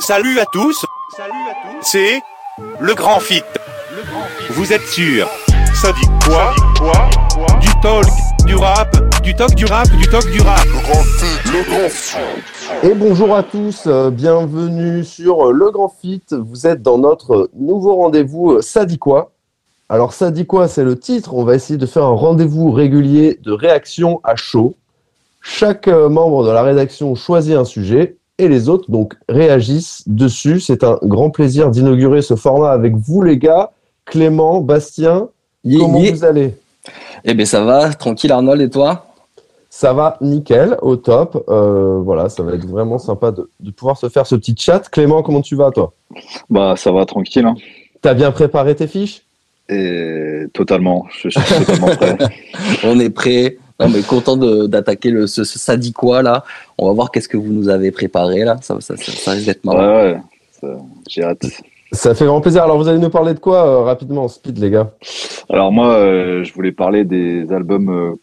Salut à tous. C'est le grand fit. Vous êtes sûr Ça dit quoi Du talk, du rap, du talk, du rap, du talk, du rap. Et bonjour à tous, euh, bienvenue sur euh, Le Grand Fit. Vous êtes dans notre nouveau rendez-vous euh, Ça dit quoi Alors ça dit quoi C'est le titre. On va essayer de faire un rendez-vous régulier de réaction à chaud. Chaque membre de la rédaction choisit un sujet et les autres donc réagissent dessus. C'est un grand plaisir d'inaugurer ce format avec vous les gars. Clément, Bastien, Yé, comment yé. vous allez? Eh ben ça va, tranquille Arnold et toi? Ça va nickel, au top. Euh, voilà, ça va être vraiment sympa de, de pouvoir se faire ce petit chat. Clément, comment tu vas toi? Bah, ça va tranquille. Hein. T'as bien préparé tes fiches? Et totalement, je suis totalement prêt. On est prêt. Non mais content de- d'attaquer le ce, ce ça dit quoi là. On va voir qu'est-ce que vous nous avez préparé là. Ça, ça, ça, ça risque d'être Ouais, marrant. ouais, ça- j'ai hâte. Ça fait grand plaisir. Alors, vous allez nous parler de quoi euh, rapidement en speed, les gars? Alors moi, euh, je voulais parler des albums euh,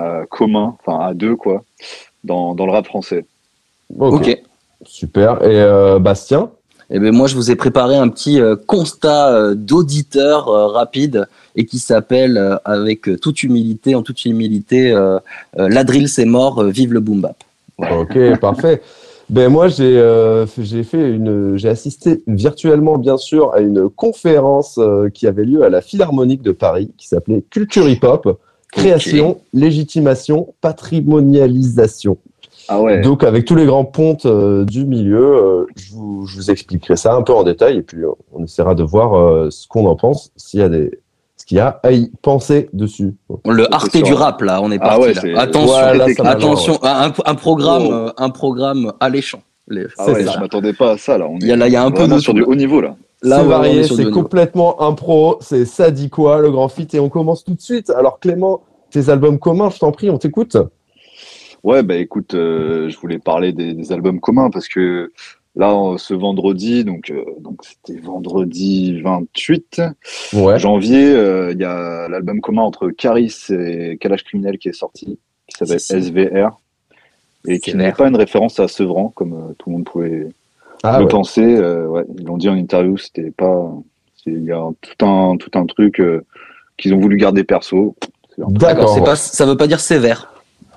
euh, communs, enfin à deux quoi, dans, dans le rap français. Ok. Super. Et euh, Bastien? Eh ben moi je vous ai préparé un petit euh, constat euh, d'auditeur euh, rapide et qui s'appelle avec toute humilité, en toute humilité, la drill c'est mort, vive le boom bap. Ok, parfait. Ben moi j'ai euh, j'ai fait une j'ai assisté virtuellement bien sûr à une conférence euh, qui avait lieu à la Philharmonique de Paris qui s'appelait Culture Hip Hop création, légitimation, patrimonialisation. Ah ouais. Donc avec tous les grands pontes euh, du milieu, euh, je, vous, je vous expliquerai ça un peu en détail et puis euh, on essaiera de voir euh, ce qu'on en pense, s'il y a des ce qu'il y a à y penser dessus. Le Arte du rap là, on est Ah parti ouais, là. c'est- Attention, Ouais, là, va, attention, un, un programme, Oh. euh, un programme alléchant. Les- Ah c'est ouais, ça. je m'attendais pas à ça là. On Il y a là- il y a un peu de sur du haut niveau là. Là, varié, c'est niveau. complètement impro, c'est ça dit quoi, le grand fit, et on commence tout de suite. Alors Clément, tes albums communs, je t'en prie, on t'écoute. Ouais, bah écoute, euh, je voulais parler des, des albums communs parce que là, ce vendredi, donc euh, donc c'était vendredi 28 Ouais. janvier, euh, il y a l'album commun entre Caris et Kalash Criminel qui est sorti, qui s'appelle. SVR et qui SVR. n'est pas une référence à Sevran comme euh, tout le monde pouvait Ah le ouais. penser. euh, ouais, ils l'ont dit en interview, c'était pas, il y a tout un tout un truc euh, qu'ils ont voulu garder perso. D'accord. C'est pas, ça veut pas dire sévère.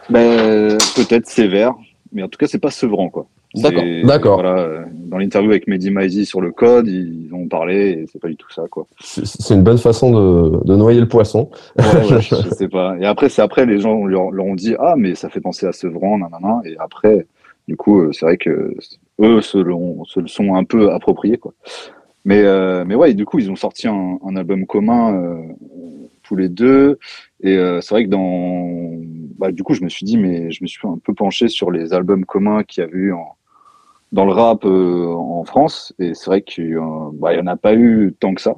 Ben, peut-être sévère, mais en tout cas, c'est pas Sevran, quoi. D'accord. D'accord. Voilà, dans l'interview avec Mehdi Maizi sur le code, ils ont parlé et c'est pas du tout ça, quoi. C'est une bonne façon de, de noyer le poisson. Ouais, ouais, je, je sais pas. Et après, c'est après, les gens leur, leur ont dit, ah, mais ça fait penser à Sevran, nanana. Et après, du coup, euh, c'est vrai que eux se, se le sont un peu appropriés, quoi. Mais, euh, mais ouais, et du coup, ils ont sorti un, un album commun, euh, tous les deux. Et euh, c'est vrai que dans, bah, du coup, je me suis dit, mais je me suis un peu penché sur les albums communs qu'il y avait eu en, dans le rap euh, en France. Et c'est vrai qu'il y en bah, en a pas eu tant que ça.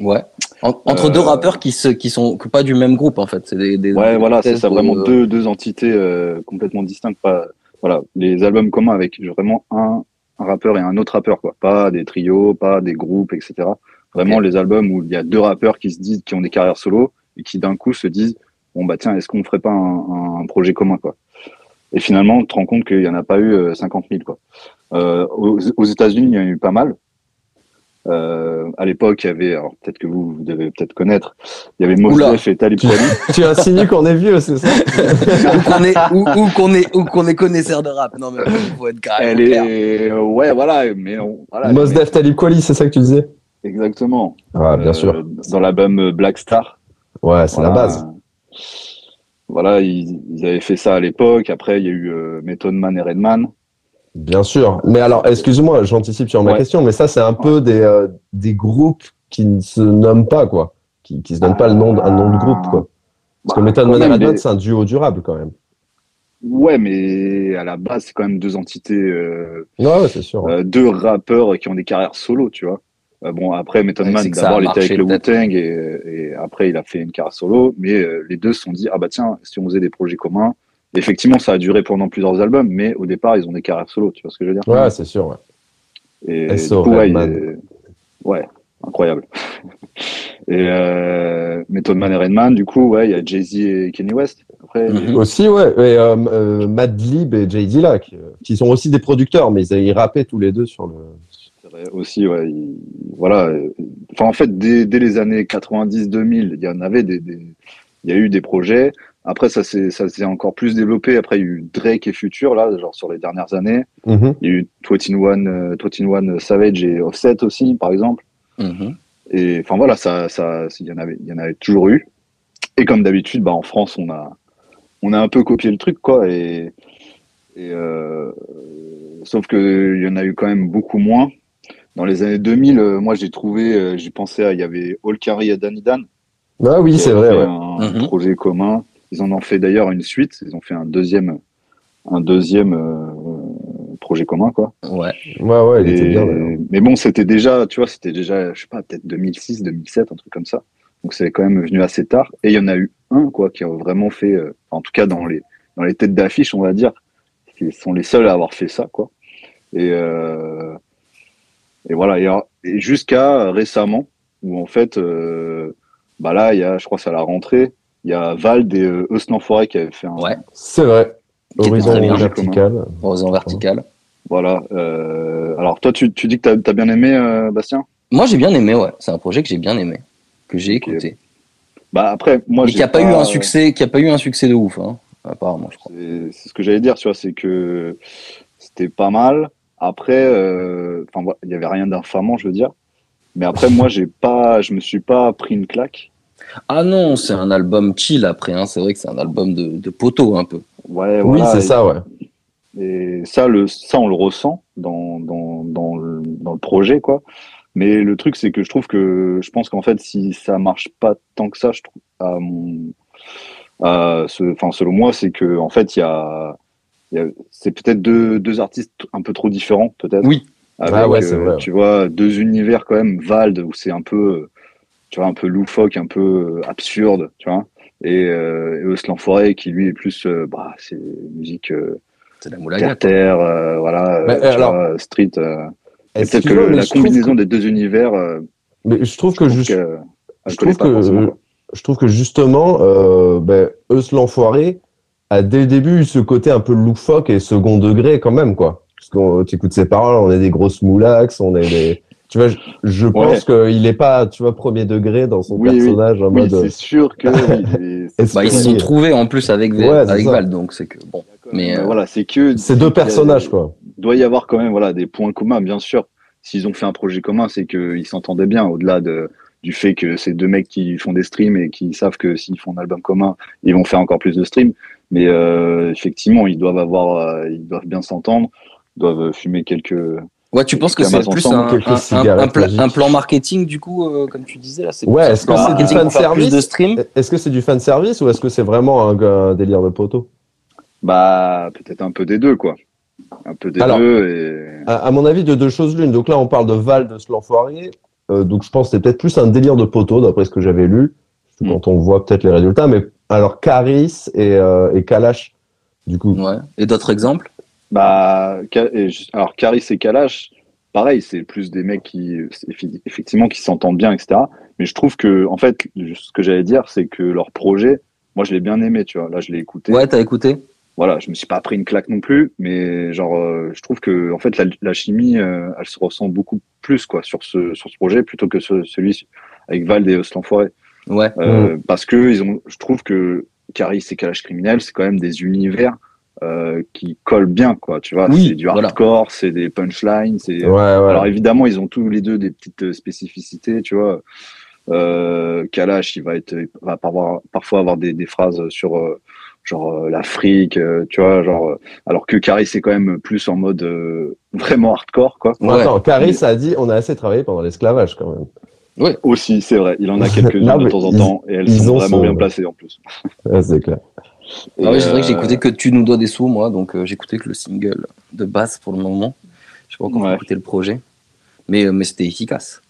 Ouais. En- entre Euh, deux rappeurs qui se, qui sont pas du même groupe en fait. C'est des, des Ouais, voilà, c'est ça, vraiment deux, deux entités euh, complètement distinctes. Pas, voilà, les albums communs avec vraiment un, un rappeur et un autre rappeur, quoi. Pas des trios, pas des groupes, etc. Vraiment les albums où il y a deux rappeurs qui se disent, qui ont des carrières solo et qui d'un coup se disent, bon bah tiens, est-ce qu'on ferait pas un, un projet commun, quoi? Et finalement, tu te rends compte qu'il y en a pas eu euh, 50 000, quoi. Euh, aux aux États-Unis, il y en a eu pas mal. Euh, à l'époque, il y avait, alors peut-être que vous, vous devez peut-être connaître, il y avait Mos Oula. Def et Talib Kweli. tu insinues qu'on est vieux, c'est ça? Ou qu'on est ou, ou qu'on est ou qu'on est connaisseur de rap. Non mais faut être carrément Elle clair. est, euh, ouais, voilà, mais on, voilà. Mos mais- Def Talib Kweli, c'est ça que tu disais? Exactement. Ah, bien Euh, sûr. Dans l'album Black Star. Ouais, c'est la base. Voilà, ils, ils avaient fait ça à l'époque. Après, il y a eu euh, Method Man et Redman. Bien sûr. Mais alors, excuse-moi, j'anticipe sur ma Ouais. question, mais ça, c'est un peu des, euh, des groupes qui ne se nomment pas, quoi. Qui, qui se donnent pas le nom, un nom de groupe, quoi. Parce que Bah, Method Man et Redman, mais- c'est un duo durable, quand même. Ouais, mais à la base, c'est quand même deux entités, euh, Ouais, c'est sûr. euh, deux rappeurs qui ont des carrières solo, tu vois. Euh, bon, après, Method Man, d'abord, a il était avec le. Wu-Tang et, et après, il a fait une carrière solo. Mais euh, les deux se sont dit, ah bah tiens, si on faisait des projets communs. Effectivement, ça a duré pendant plusieurs albums, mais au départ, ils ont des carrières solo, tu vois ce que je veux dire? Ouais, c'est sûr, ouais. Et SO du coup, ouais, Redman. il est- ouais, incroyable. Et euh, Method Man et Redman, du coup, ouais, il y a Jay-Z et Kanye West. Après, Mhm. Aussi, ouais. Et, euh, euh, Madlib et Jay Dilla, qui, euh, qui sont aussi des producteurs, mais ils, ils rappaient tous les deux sur le. Aussi, ouais. il- voilà. euh, Enfin, en fait, dès, dès les années 90-2000, il y en avait des, des- il y a eu des projets. Après, ça s'est, ça s'est encore plus développé. Après, il y a eu Drake et Future, là, genre sur les dernières années. Mhm. Il y a eu 21 euh, 21 Savage et Offset aussi, par exemple. Mhm. Et enfin, voilà, ça, ça, il y en avait, il y en avait toujours eu. Et comme d'habitude, bah, en France, on a, on a un peu copié le truc, quoi. Et, et euh, sauf que il y en a eu quand même beaucoup moins. Dans les années 2000, euh, moi, j'ai trouvé, euh, j'ai pensé à, il y avait All Carry et Danny Dan. Ah oui, c'est vrai. fait Ouais. Un Mhm. projet commun. Ils en ont fait d'ailleurs une suite. Ils ont fait un deuxième, un deuxième euh, projet commun, quoi. Ouais. Ouais, ouais, il Et- était bien. mais bon, c'était déjà, tu vois, c'était déjà, je sais pas, peut-être 2006, 2007, un truc comme ça. Donc c'est quand même venu assez tard. Et il y en a eu un, quoi, qui a vraiment fait, euh, en tout cas dans les, dans les têtes d'affiche, on va dire, qui sont les seuls à avoir fait ça, quoi. Et, euh, et voilà. Et, jusqu'à récemment, où en fait, euh, bah là, il y a, je crois, c'est à la rentrée, il y a Vald et euh, Forêt qui avaient fait un, Ouais. C'est vrai. Horizon vertical. Horizon vertical. voilà. Euh, alors toi, tu, tu dis que t'as as bien aimé, euh, Bastien? Moi, j'ai bien aimé, ouais. C'est un projet que j'ai bien aimé, que j'ai écouté. Bah après, moi, qui a pas, eu un succès, qui a pas eu un succès de ouf, hein, apparemment, je crois. C'est c'est ce que j'allais dire, tu vois, c'est que c'était pas mal. Après, euh, enfin, il y avait rien d'infamant, je veux dire. Mais après, moi, j'ai pas, je me suis pas pris une claque. Ah non, c'est un album chill après, hein. C'est vrai que c'est un album de, de poteau un peu. Ouais, Oui, voilà. c'est ça, ouais. Et ça, le, ça, on le ressent dans, dans, dans, le, dans le projet, quoi. Mais le truc, c'est que je trouve que, je pense qu'en fait, si ça marche pas tant que ça, je trouve, à mon, à ce, enfin, selon moi, c'est que, en fait, il y a c'est peut-être deux, deux artistes un peu trop différents, peut-être. Oui. Avec, Ah ouais, c'est euh, vrai. tu vois, deux univers quand même, Vald, où c'est un peu, euh, tu vois, un peu loufoque, un peu euh, absurde, tu vois. Et, euh, et Euslan Forêt, qui lui est plus, euh, bah, c'est musique, euh, C'est la moulaga. terre, euh, voilà, alors, vois, street. peut-être que- la je combinaison que- des deux univers, Mais je trouve je que je collait trouve que je trouve que justement, euh, ben, Eus l'enfoiré a dès le début eu ce côté un peu loufoque et second degré quand même, quoi. Parce qu'on tu écoutes ses paroles, on est des grosses moulax, on est des. Tu vois, je, je pense qu'il est pas, tu vois, premier degré dans son Oui, oui. personnage en Oui, mode. c'est sûr que. oui, c'est- Bah, ils se sont trouvés en plus avec, Ouais. Val, donc c'est que bon. Mais, Mais euh, voilà, c'est que. C'est deux personnages, quoi. Il doit y avoir quand même voilà, des points communs, bien sûr. S'ils ont fait un projet commun, c'est qu'ils s'entendaient bien, au-delà de, du fait que c'est deux mecs qui font des streams et qui savent que s'ils font un album commun, ils vont faire encore plus de streams. Mais euh, effectivement, ils doivent avoir, euh, ils doivent bien s'entendre, ils doivent fumer quelques. Ouais, tu penses que c'est plus un, un- un- pla- plan marketing, du coup, euh, comme tu disais là c'est Ouais, est-ce que plan c'est du fan service de stream Est-ce que c'est du fan service ou est-ce que c'est vraiment un, un délire de poteau? Bah, peut-être un peu des deux, quoi. Un peu des Alors, deux et. à, à mon avis, de deux choses l'une. Donc là, on parle de Val de l'enfoiré. Euh, donc je pense que c'est peut-être plus un délire de poteau, d'après ce que j'avais lu, Mm. quand on voit peut-être les résultats. Mais alors, Caris et, euh, et Kalash, du coup. Ouais. Et d'autres exemples? Bah, alors Caris et Kalash, pareil, c'est plus des mecs qui, effectivement, qui s'entendent bien, etc. Mais je trouve que, en fait, ce que j'allais dire, c'est que leur projet, moi, je l'ai bien aimé, tu vois. Là, je l'ai écouté. Ouais, t'as écouté? Voilà, je me suis pas pris une claque non plus, mais genre, euh, je trouve que, en fait, la, la chimie, euh, elle se ressent beaucoup plus, quoi, sur ce, sur ce projet, plutôt que ce- celui avec Val et Oslan-Forêt. Ouais. Euh, Parce que ils ont, je trouve que Caris et Kalash Criminel, c'est quand même des univers euh, qui collent bien, quoi. Tu vois, Oui, c'est du voilà. hardcore, c'est des punchlines, c'est. Ouais, ouais. Alors évidemment, ils ont tous les deux des petites euh, spécificités, tu vois. Euh, Kalash, il va être, il va parfois, parfois avoir des, des phrases sur euh, genre euh, l'Afrique, euh, tu vois, genre. alors que Caris c'est quand même plus en mode euh, vraiment hardcore, quoi. Ouais. Attends, Caris a dit on a assez travaillé pendant l'esclavage quand même. Aussi, c'est vrai. Il en a quelques-unes de temps en ils- temps et elles ils sont ont vraiment bien placées en plus. Ouais, c'est clair. Ah ouais, c'est vrai que Euh, j'écoutais que Tu nous dois des sous, moi, donc euh, j'écoutais que le single de base pour le moment. Je sais pas encore Ouais. écouté le projet. Mais, euh, mais c'était efficace.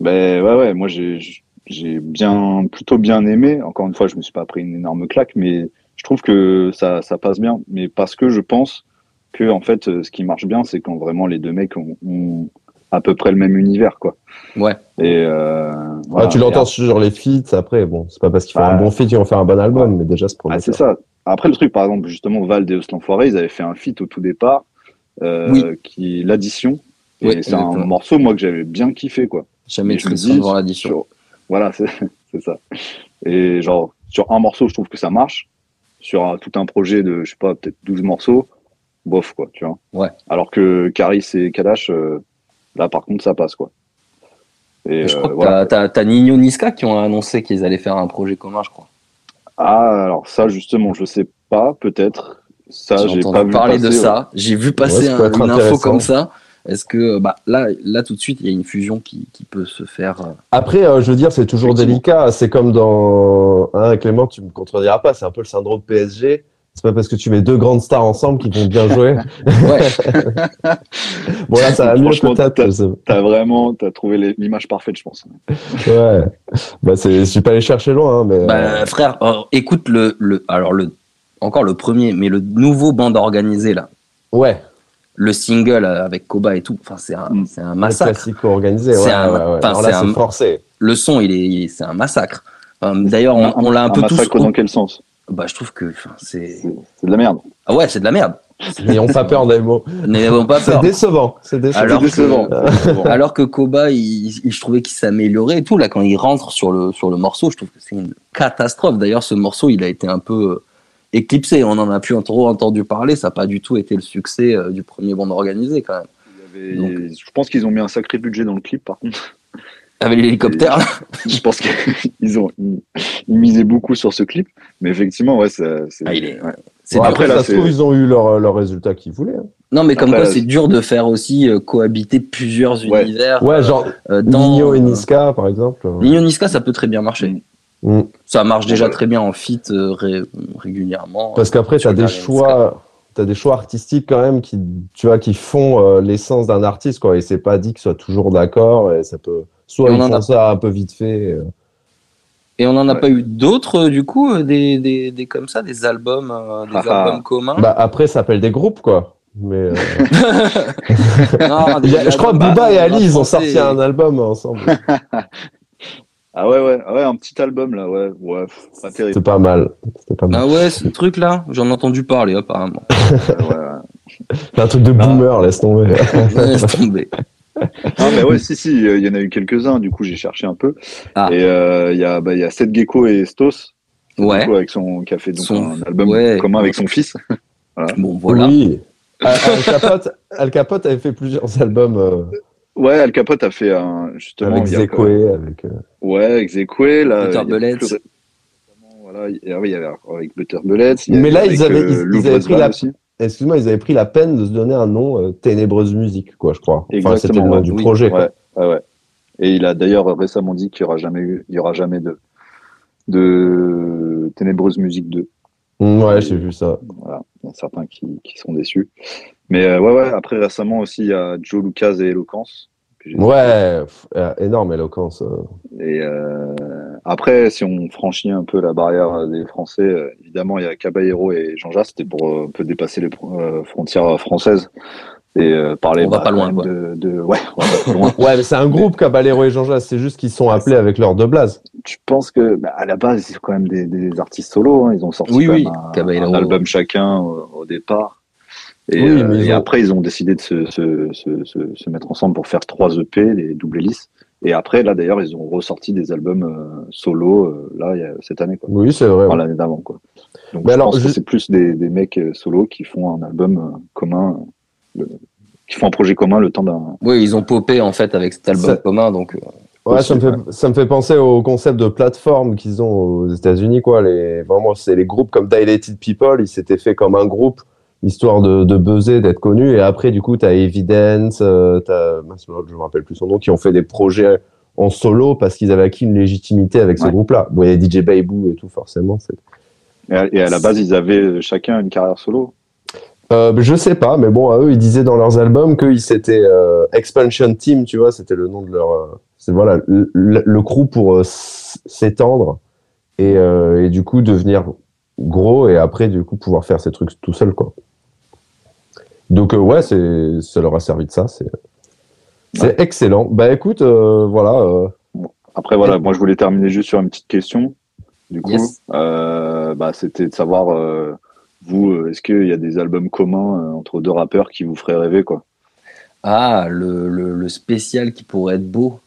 Ben ouais, ouais, moi j'ai j'ai bien plutôt bien aimé. Encore une fois, je me suis pas pris une énorme claque, mais je trouve que ça ça passe bien. Mais parce que je pense que en fait, euh, ce qui marche bien, c'est quand vraiment les deux mecs ont, ont- à peu près le même univers, quoi. Ouais. Et euh, Ah, voilà. tu l'entends sur les feats après, bon, c'est pas parce qu'ils font Bah, un bon feat qu'ils vont faire un bon album, mais déjà c'est Ah, c'est ça. Après, le truc, par exemple, justement, Val et l'Enfoiré, ils avaient fait un feat au tout départ, euh, Oui. qui l'addition. Et Oui, c'est un morceau, moi, que j'avais bien kiffé, quoi. Jamais tu je me le dis, sens devant l'addition. sur- Voilà, c'est ça. Et genre, sur un morceau, je trouve que ça marche. Sur un- tout un projet de, je sais pas, peut-être 12 morceaux, bof, quoi, tu vois. Ouais. Alors que Caris et Kalash, euh, là, par contre, ça passe, quoi. Et, je euh, crois que voilà. t'as- t'as Nino Niska qui ont annoncé qu'ils allaient faire un projet commun, je crois. Ah, alors ça, justement, je sais pas, peut-être. Ça, J'ai j'ai pas vu parler de ça. J'ai vu passer Ouais, un- une info comme ça. Est-ce que bah là, là tout de suite, il y a une fusion qui, qui peut se faire. euh, Après, euh, je veux dire, c'est toujours délicat. C'est comme dans. Hein, Clément, tu me contrediras pas, c'est un peu le syndrome PSG. C'est pas parce que tu mets deux grandes stars ensemble qu'ils vont bien jouer. Ouais. bon, là, ça va mieux peut-être. t'as- vraiment, t'as trouvé l'image parfaite, je pense. Ouais. Bah, c'est, je suis pas allé chercher loin, hein, mais. euh, Bah, frère, euh, écoute le, le, alors le, encore le premier, mais le nouveau bande organisé là, ouais. le single euh, avec Koba et tout. Enfin, c'est un, Mm. c'est un Le massacre. classique organisé. C'est Ouais, un- ouais, ouais. enfin, Alors c'est là, un- c'est forcé. Le son, il est, c'est un massacre. D'ailleurs, on, on l'a un, peu tous. massacre dans quel sens? Bah, je trouve que, c'est. C'est c'est de la merde. Ah ouais, c'est de la merde. N'ayons pas peur des mots. N'ayons pas C'est peur. décevant. C'est décevant. Alors C'est décevant. que- c'est décevant. Alors que Koba, il, il- je trouvais qu'il s'améliorait et tout. Là, quand il rentre sur le, sur le morceau, je trouve que c'est une catastrophe. D'ailleurs, ce morceau, il a été un peu euh, éclipsé. On en a plus trop entendu parler. Ça n'a pas du tout été le succès euh, du premier bande organisé, quand même. Il y avait- Je pense qu'ils ont mis un sacré budget dans le clip, par contre. Avec l'hélicoptère, là. Je pense qu'ils ont ils, misaient beaucoup sur ce clip. Mais effectivement, ouais, c'est. Ah, il est- ouais. C'est Bon, après, là, ça se c'est- trouve, ils ont eu leur, leur résultat qu'ils voulaient. hein. Non, mais comme Après, quoi, c'est dur de faire aussi euh, cohabiter plusieurs Ouais. univers. Ouais, genre euh, dans, Nino et Niska, par exemple. Nino Niska, ça peut très bien marcher. Mm. Ça marche déjà Ouais. très bien en fit euh, ré- régulièrement. Parce qu'après, tu as des choix. T'as des choix artistiques quand même qui, tu vois, qui font euh, l'essence d'un artiste, quoi. Et c'est pas dit qu'ils soient toujours d'accord. Et ça peut, soit on ils en font a- ça un peu vite fait. euh. Et on n'en a Ouais. pas eu d'autres, du coup, euh, des, des, des comme ça, des albums, euh, des Ah ah. albums communs. Bah après, ça s'appelle des groupes, quoi. Mais euh, Non, je crois que Booba bah, et Ali, ils ont sorti un album ensemble. Ah ouais, ouais, ouais, un petit album là, ouais, ouais, pas terrible. C'était pas mal. C'était pas mal. Ah ouais, ce truc-là, j'en ai entendu parler apparemment. Ouais, ouais. C'est un truc de boomer, laisse tomber. Laisse tomber. Ah, mais ouais, si, si, il y en a eu quelques-uns, du coup, j'ai cherché un peu. Ah. Et euh, il y a, bah, y a Seth Gecko et Stos, du Ouais. coup, avec son, qui a fait donc Son- un album ouais. commun avec son fils. Bon, voilà. Oui. Al, Al Capote, Al Capote avait fait plusieurs albums euh, Ouais, Al Capote a fait un, justement, avec Zekwe, avec. euh, Ouais, avec Zekwe, là. Butter il y a Bullets. plus récemment, Voilà, il y a- oui, il y avait avec Butter Bullets. il y Mais là, ils avaient- ils- euh, ils avaient pris la- aussi. Excuse-moi, ils avaient pris la peine de se donner un nom euh, Ténébreuse Musique, quoi, je crois. Enfin, c'était le nom ouais. du Oui. projet. Ouais. Et il a d'ailleurs récemment dit qu'il n'y aura jamais eu, il y aura jamais de, de Ténébreuse Musique 2. Mm, ouais, j'ai vu ça. Voilà, il y a certains qui, qui sont déçus. Mais euh, ouais, ouais, après récemment aussi, il y a Joe Lucas et Eloquence. Que j'ai- Ouais, euh, énorme éloquence. euh. Et euh, après, si on franchit un peu la barrière des Français, euh, évidemment, il y a Caballero et Jean-Jacques, c'était pour euh, un peu dépasser les euh, frontières françaises et euh, parler On va bah, pas loin, de, de- ouais, on va pas loin. Ouais, mais c'est un groupe, Caballero et Jean-Jacques. C'est juste qu'ils sont appelés avec leur deux blazes. Tu penses que, bah, à la base, c'est quand même des, des artistes solos. hein. Ils ont sorti Oui, oui, un, album chacun au, au départ. Et, Oui, euh, et ont- après, ils ont décidé de se, se, se, se, se mettre ensemble pour faire trois EP, les double hélices. Et après, là, d'ailleurs, ils ont ressorti des albums euh, solo, euh, là, il y a, cette année, quoi. Oui, c'est vrai. Enfin, ouais. l'année d'avant, quoi. Donc, Mais je alors, pense je- que c'est plus des, des mecs euh, solos qui font un album euh, commun, euh, le- qui font un projet commun le temps d'un. Oui, ils ont popé en fait avec cet album Ça- commun, donc euh, Ouais, ça me, fait, ça me fait penser au concept de plateforme qu'ils ont aux États-Unis, quoi. Les, vraiment, c'est les groupes comme Dilated People, ils s'étaient fait comme un groupe, histoire de, de buzzer, d'être connus. Et après, du coup, t'as Evidence, euh, mince, l'autre, je me rappelle plus son nom, qui ont fait des projets en solo parce qu'ils avaient acquis une légitimité avec ce Ouais. groupe-là. Bon, il y a DJ Baibou et tout, forcément. Et à, et à la base, ils avaient euh, chacun une carrière solo. Euh, je sais pas, mais bon, à eux, ils disaient dans leurs albums qu'ils s'étaient euh, Expansion Team, tu vois, c'était le nom de leur. euh, c'est voilà, le, le- crew pour s'étendre et, et du coup devenir gros et après, du coup, pouvoir faire ces trucs tout seul, quoi. Donc, euh, ouais, c'est, ça leur a servi de ça. C'est, c'est excellent. Bah écoute, euh, voilà. euh, Après, voilà, moi, je voulais terminer juste sur une petite question. Du coup, Yes. euh, bah, c'était de savoir, euh, vous, est-ce qu'il y a des albums communs euh, entre deux rappeurs qui vous feraient rêver, quoi? Ah, le, le, le spécial qui pourrait être beau.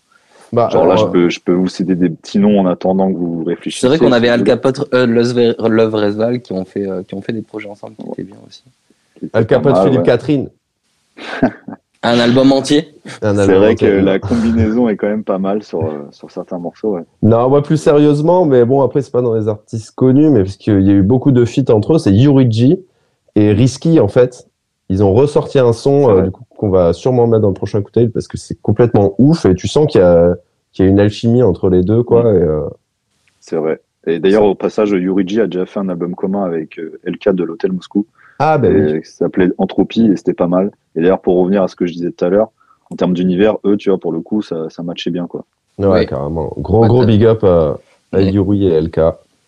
Bah, Genre là, je peux, je peux vous citer des petits noms en attendant que vous réfléchissiez. C'est vrai qu'on avait Al. Capote, euh, Love Resval qui ont fait euh, qui ont fait des projets ensemble qui étaient bien aussi. Al Capote, mal, Philippe ouais. Catherine. Un album entier. C'est vrai entier. que la combinaison est quand même pas mal sur, euh, sur certains morceaux. Ouais. Non, moi plus sérieusement, mais bon, après, c'est pas dans les artistes connus, mais parce qu'il y a eu beaucoup de feats entre eux, c'est Yurigi et Risky, en fait. Ils ont ressorti un son, euh, du coup, qu'on va sûrement mettre dans le prochain cocktail parce que c'est complètement ouf et tu sens qu'il y a, qu'il y a une alchimie entre les deux, quoi. Mm. Et, euh, C'est vrai. Et d'ailleurs, au passage, Yurigi a déjà fait un album commun avec euh, LK de l'Hôtel Moscou, Ah, ben oui. et qui s'appelait Entropie, et c'était pas mal. Et d'ailleurs, pour revenir à ce que je disais tout à l'heure, en termes d'univers, eux, tu vois, pour le coup, ça, ça matchait bien, quoi. Ouais, Ouais. carrément. Gros, gros big up à, à. Yuri et LK.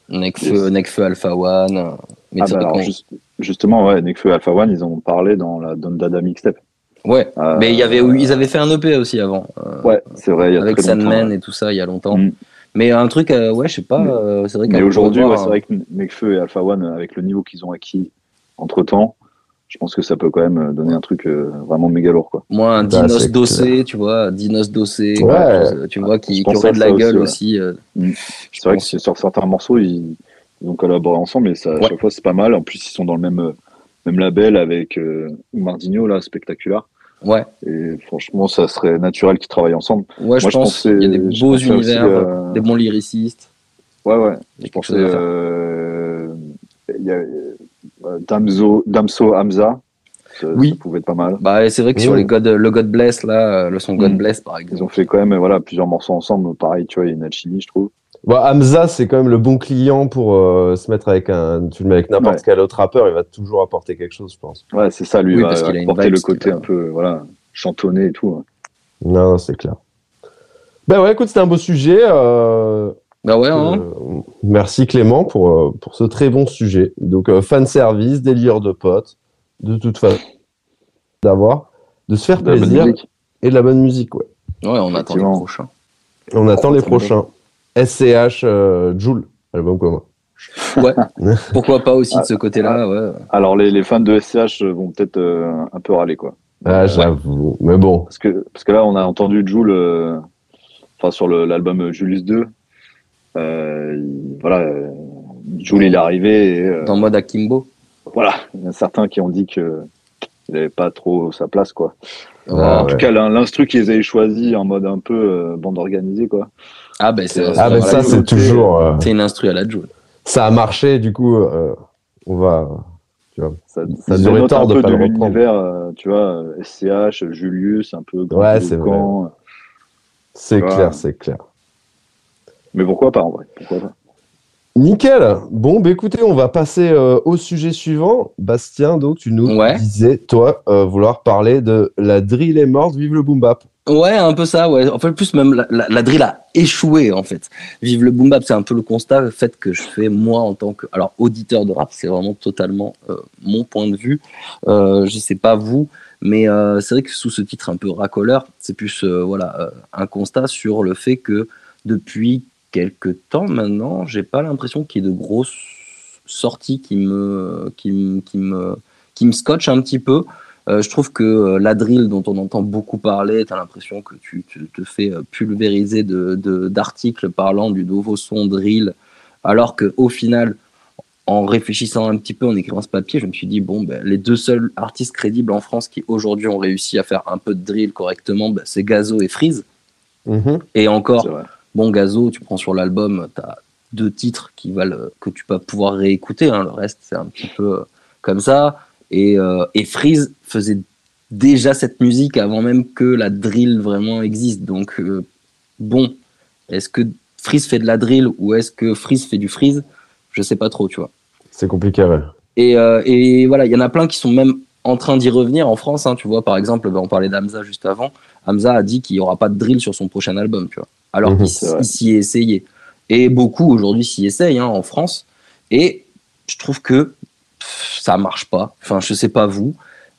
Necfeu, Yes. Necfeu Alpha One. Mais Ah bah alors, juste- justement, ouais, Nekfeu et Alpha One, ils ont parlé dans la Don Dada mixtape. Ouais. Euh, Mais il y avait, ils avaient fait un EP aussi avant. euh, Ouais, c'est vrai, il y a avec. Sandman ouais. et tout ça il y a longtemps. Mm. Mais un truc, euh, ouais, je sais pas. Mais- euh, c'est vrai Mais aujourd'hui, ouais, c'est vrai que Nekfeu et Alpha One, avec le niveau qu'ils ont acquis entre temps, je pense que ça peut quand même donner un truc euh, vraiment méga lourd, quoi. Moi, un Bah, Dinos Dossé, tu vois, Dinos Dossé, Ouais. tu vois, qui, qui aurait de la aussi, gueule ouais. aussi. euh, Mm. C'est vrai que pense. sur certains morceaux, ils, ils ont collaboré ensemble, et ça, à Ouais. chaque fois, c'est pas mal. En plus, ils sont dans le même, euh, même label avec euh, Mardinho, là, Spectaculaire. Ouais, Et franchement, ça serait naturel qu'ils travaillent ensemble. ouais, Moi, je pense qu'il y a des beaux aussi, univers, euh, des bons lyricistes. Ouais, ouais. Il y a Je pensais euh, il y a Damso, Damso Hamza. Ça, Oui. ça pouvait être pas mal. Bah, c'est vrai que sur les God, le God Bless, là, le son God Mm. Bless, par Ils exemple. ont fait quand même voilà, plusieurs morceaux ensemble. Pareil, tu vois, il y a une alchimie, je trouve. Bon, Hamza, c'est quand même le bon client pour euh, se mettre avec un. Tu le mets avec n'importe Ouais. quel autre rappeur, il va toujours apporter quelque chose, je pense. Ouais, c'est ça, lui, Oui, va parce qu'il a apporter le côté un peu voilà, chantonné et tout. hein. Non, c'est clair. Ben ouais, écoute, c'était un beau sujet. euh, Bah ouais, hein. euh, merci Clément pour, euh, pour ce très bon sujet. Donc, euh, fan service, délire de potes, de toute façon, d'avoir, de se faire De plaisir musique. et de la bonne musique, ouais. Ouais, on attend les prochains. On attend les prochains. SCH euh, Joule, album commun. Ouais. Pourquoi pas aussi Ah, de ce côté-là, ouais. Alors, les, les fans de SCH vont peut-être euh, un peu râler, quoi. Ah, j'avoue. Mais bon, Parce que, parce que là, on a entendu Jules, euh, enfin, sur l'album Julius 2. Euh, il- voilà, euh, Jules, il est arrivé et euh, Dans mode Akimbo. voilà, il y en a certains qui ont dit que il n'avait pas trop sa place, quoi. Ouais, en ouais. tout cas, l'in- l'instru qu'ils avaient choisi en mode un peu euh, bande organisée, quoi. Ah, ben ah, ben voilà, ça, c'est toujours. euh, c'est une instru à la Joule. ça a marché, du coup, euh, on va. Ça, ça Ils auraient dénote tort un de peu pas de le reprendre. l'univers, euh, tu vois, SCH, Julius, un peu grand Ouais, c'est vrai. C'est clair, c'est clair. Mais pourquoi pas, en vrai pourquoi pas Nickel. Bon, bah écoutez, on va passer euh, au sujet suivant. Bastien, donc tu nous Ouais. disais, toi, euh, vouloir parler de la drill est morte, vive le boom bap. Ouais, un peu ça, ouais. En fait, plus même, la, la, drill a échoué, en fait. Vive le boom bap, c'est un peu le constat, le fait que je fais, moi, en tant que, alors, auditeur de rap, c'est vraiment totalement euh, mon point de vue. Euh, je sais pas vous, mais euh, c'est vrai que sous ce titre un peu racoleur, c'est plus, euh, voilà, un constat sur le fait que depuis quelques temps maintenant, j'ai pas l'impression qu'il y ait de grosses sorties qui me, qui, qui me, qui me scotchent un petit peu. Euh, je trouve que euh, la drill dont on entend beaucoup parler, tu as l'impression que tu, tu te fais euh, pulvériser de, de- d'articles parlant du nouveau son drill, alors qu'au final, en réfléchissant un petit peu, en écrivant ce papier, je me suis dit, bon, ben, les deux seuls artistes crédibles en France qui aujourd'hui ont réussi à faire un peu de drill correctement, ben, c'est Gazo et Freeze. Mhm. Et encore. Bon, Gazo, tu prends sur l'album, tu as deux titres qui valent, que tu peux pouvoir réécouter. hein. Le reste, c'est un petit peu comme ça. Et, euh, et Freeze faisait déjà cette musique avant même que la drill vraiment existe. Donc, euh, bon, est-ce que Freeze fait de la drill ou est-ce que Freeze fait du Freeze? Je sais pas trop, tu vois. C'est compliqué, ouais. Et, euh, et voilà, il y en a plein qui sont même en train d'y revenir en France. hein, tu vois, par exemple, ben, on parlait d'Hamza juste avant. Hamza a dit qu'il n'y aura pas de drill sur son prochain album, tu vois. Alors Mhm, qu'il s'y est essayé. Et beaucoup aujourd'hui s'y essayent hein, en France. Et je trouve que ça marche pas. Enfin, je sais pas vous,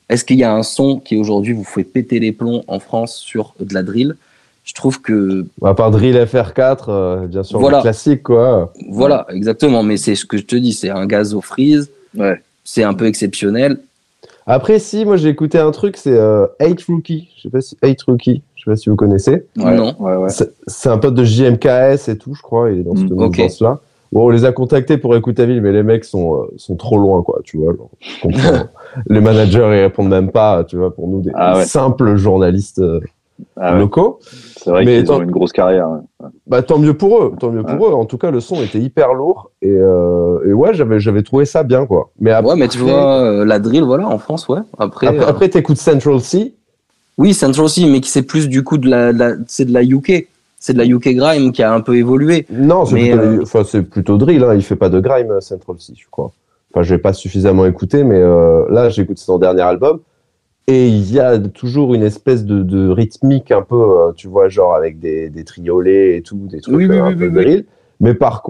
est-ce qu'il y a un son qui aujourd'hui vous fait péter les plombs en France sur de la drill? Je trouve que. À part Drill FR4, euh, bien sûr, Voilà. le classique, quoi. Voilà, exactement. Mais c'est ce que je te dis, c'est un gaz au freeze, Ouais. c'est un peu exceptionnel. Après, si, moi j'ai écouté un truc, c'est euh, 8 Rookie. Je sais pas si 8 Rookie, je sais pas si vous connaissez. Ouais, Non. Ouais, ouais. C'est un pote de JMKS et tout, je crois. Il est dans cette Mm, ok. mouvance-là. Bon, on les a contactés pour Écoutaville, mais les mecs sont, euh, sont trop loin, quoi. Tu vois, genre, les managers, ils répondent même pas, tu vois, pour nous, des Ah ouais. simples journalistes euh, Ah ouais. locaux. C'est vrai Mais qu'ils ont une grosse carrière. ouais. Bah, tant mieux pour eux, tant mieux pour eux. En tout cas, le son était hyper lourd. Et, euh, et ouais, j'avais, j'avais trouvé ça bien, quoi. Mais après, Ouais, mais tu vois, euh, la drill, voilà, en France, ouais. Après, après, euh, après, t'écoutes Central C. oui, Central aussi, mais qui c'est plus du coup de la, de la- c'est de la UK. C'est de la UK grime qui a un peu évolué. Non, c'est Mais, plutôt, euh, enfin, c'est plutôt drill. Hein. Il fait pas de grime, euh, Central C, je crois. Enfin, je l'ai pas suffisamment écouté, mais euh, là, j'écoute son dernier album. Et il y a toujours une espèce de, de rythmique un peu, euh, tu vois, genre avec des, des triolets et tout, des trucs Oui, oui, un oui, peu drill. Mais par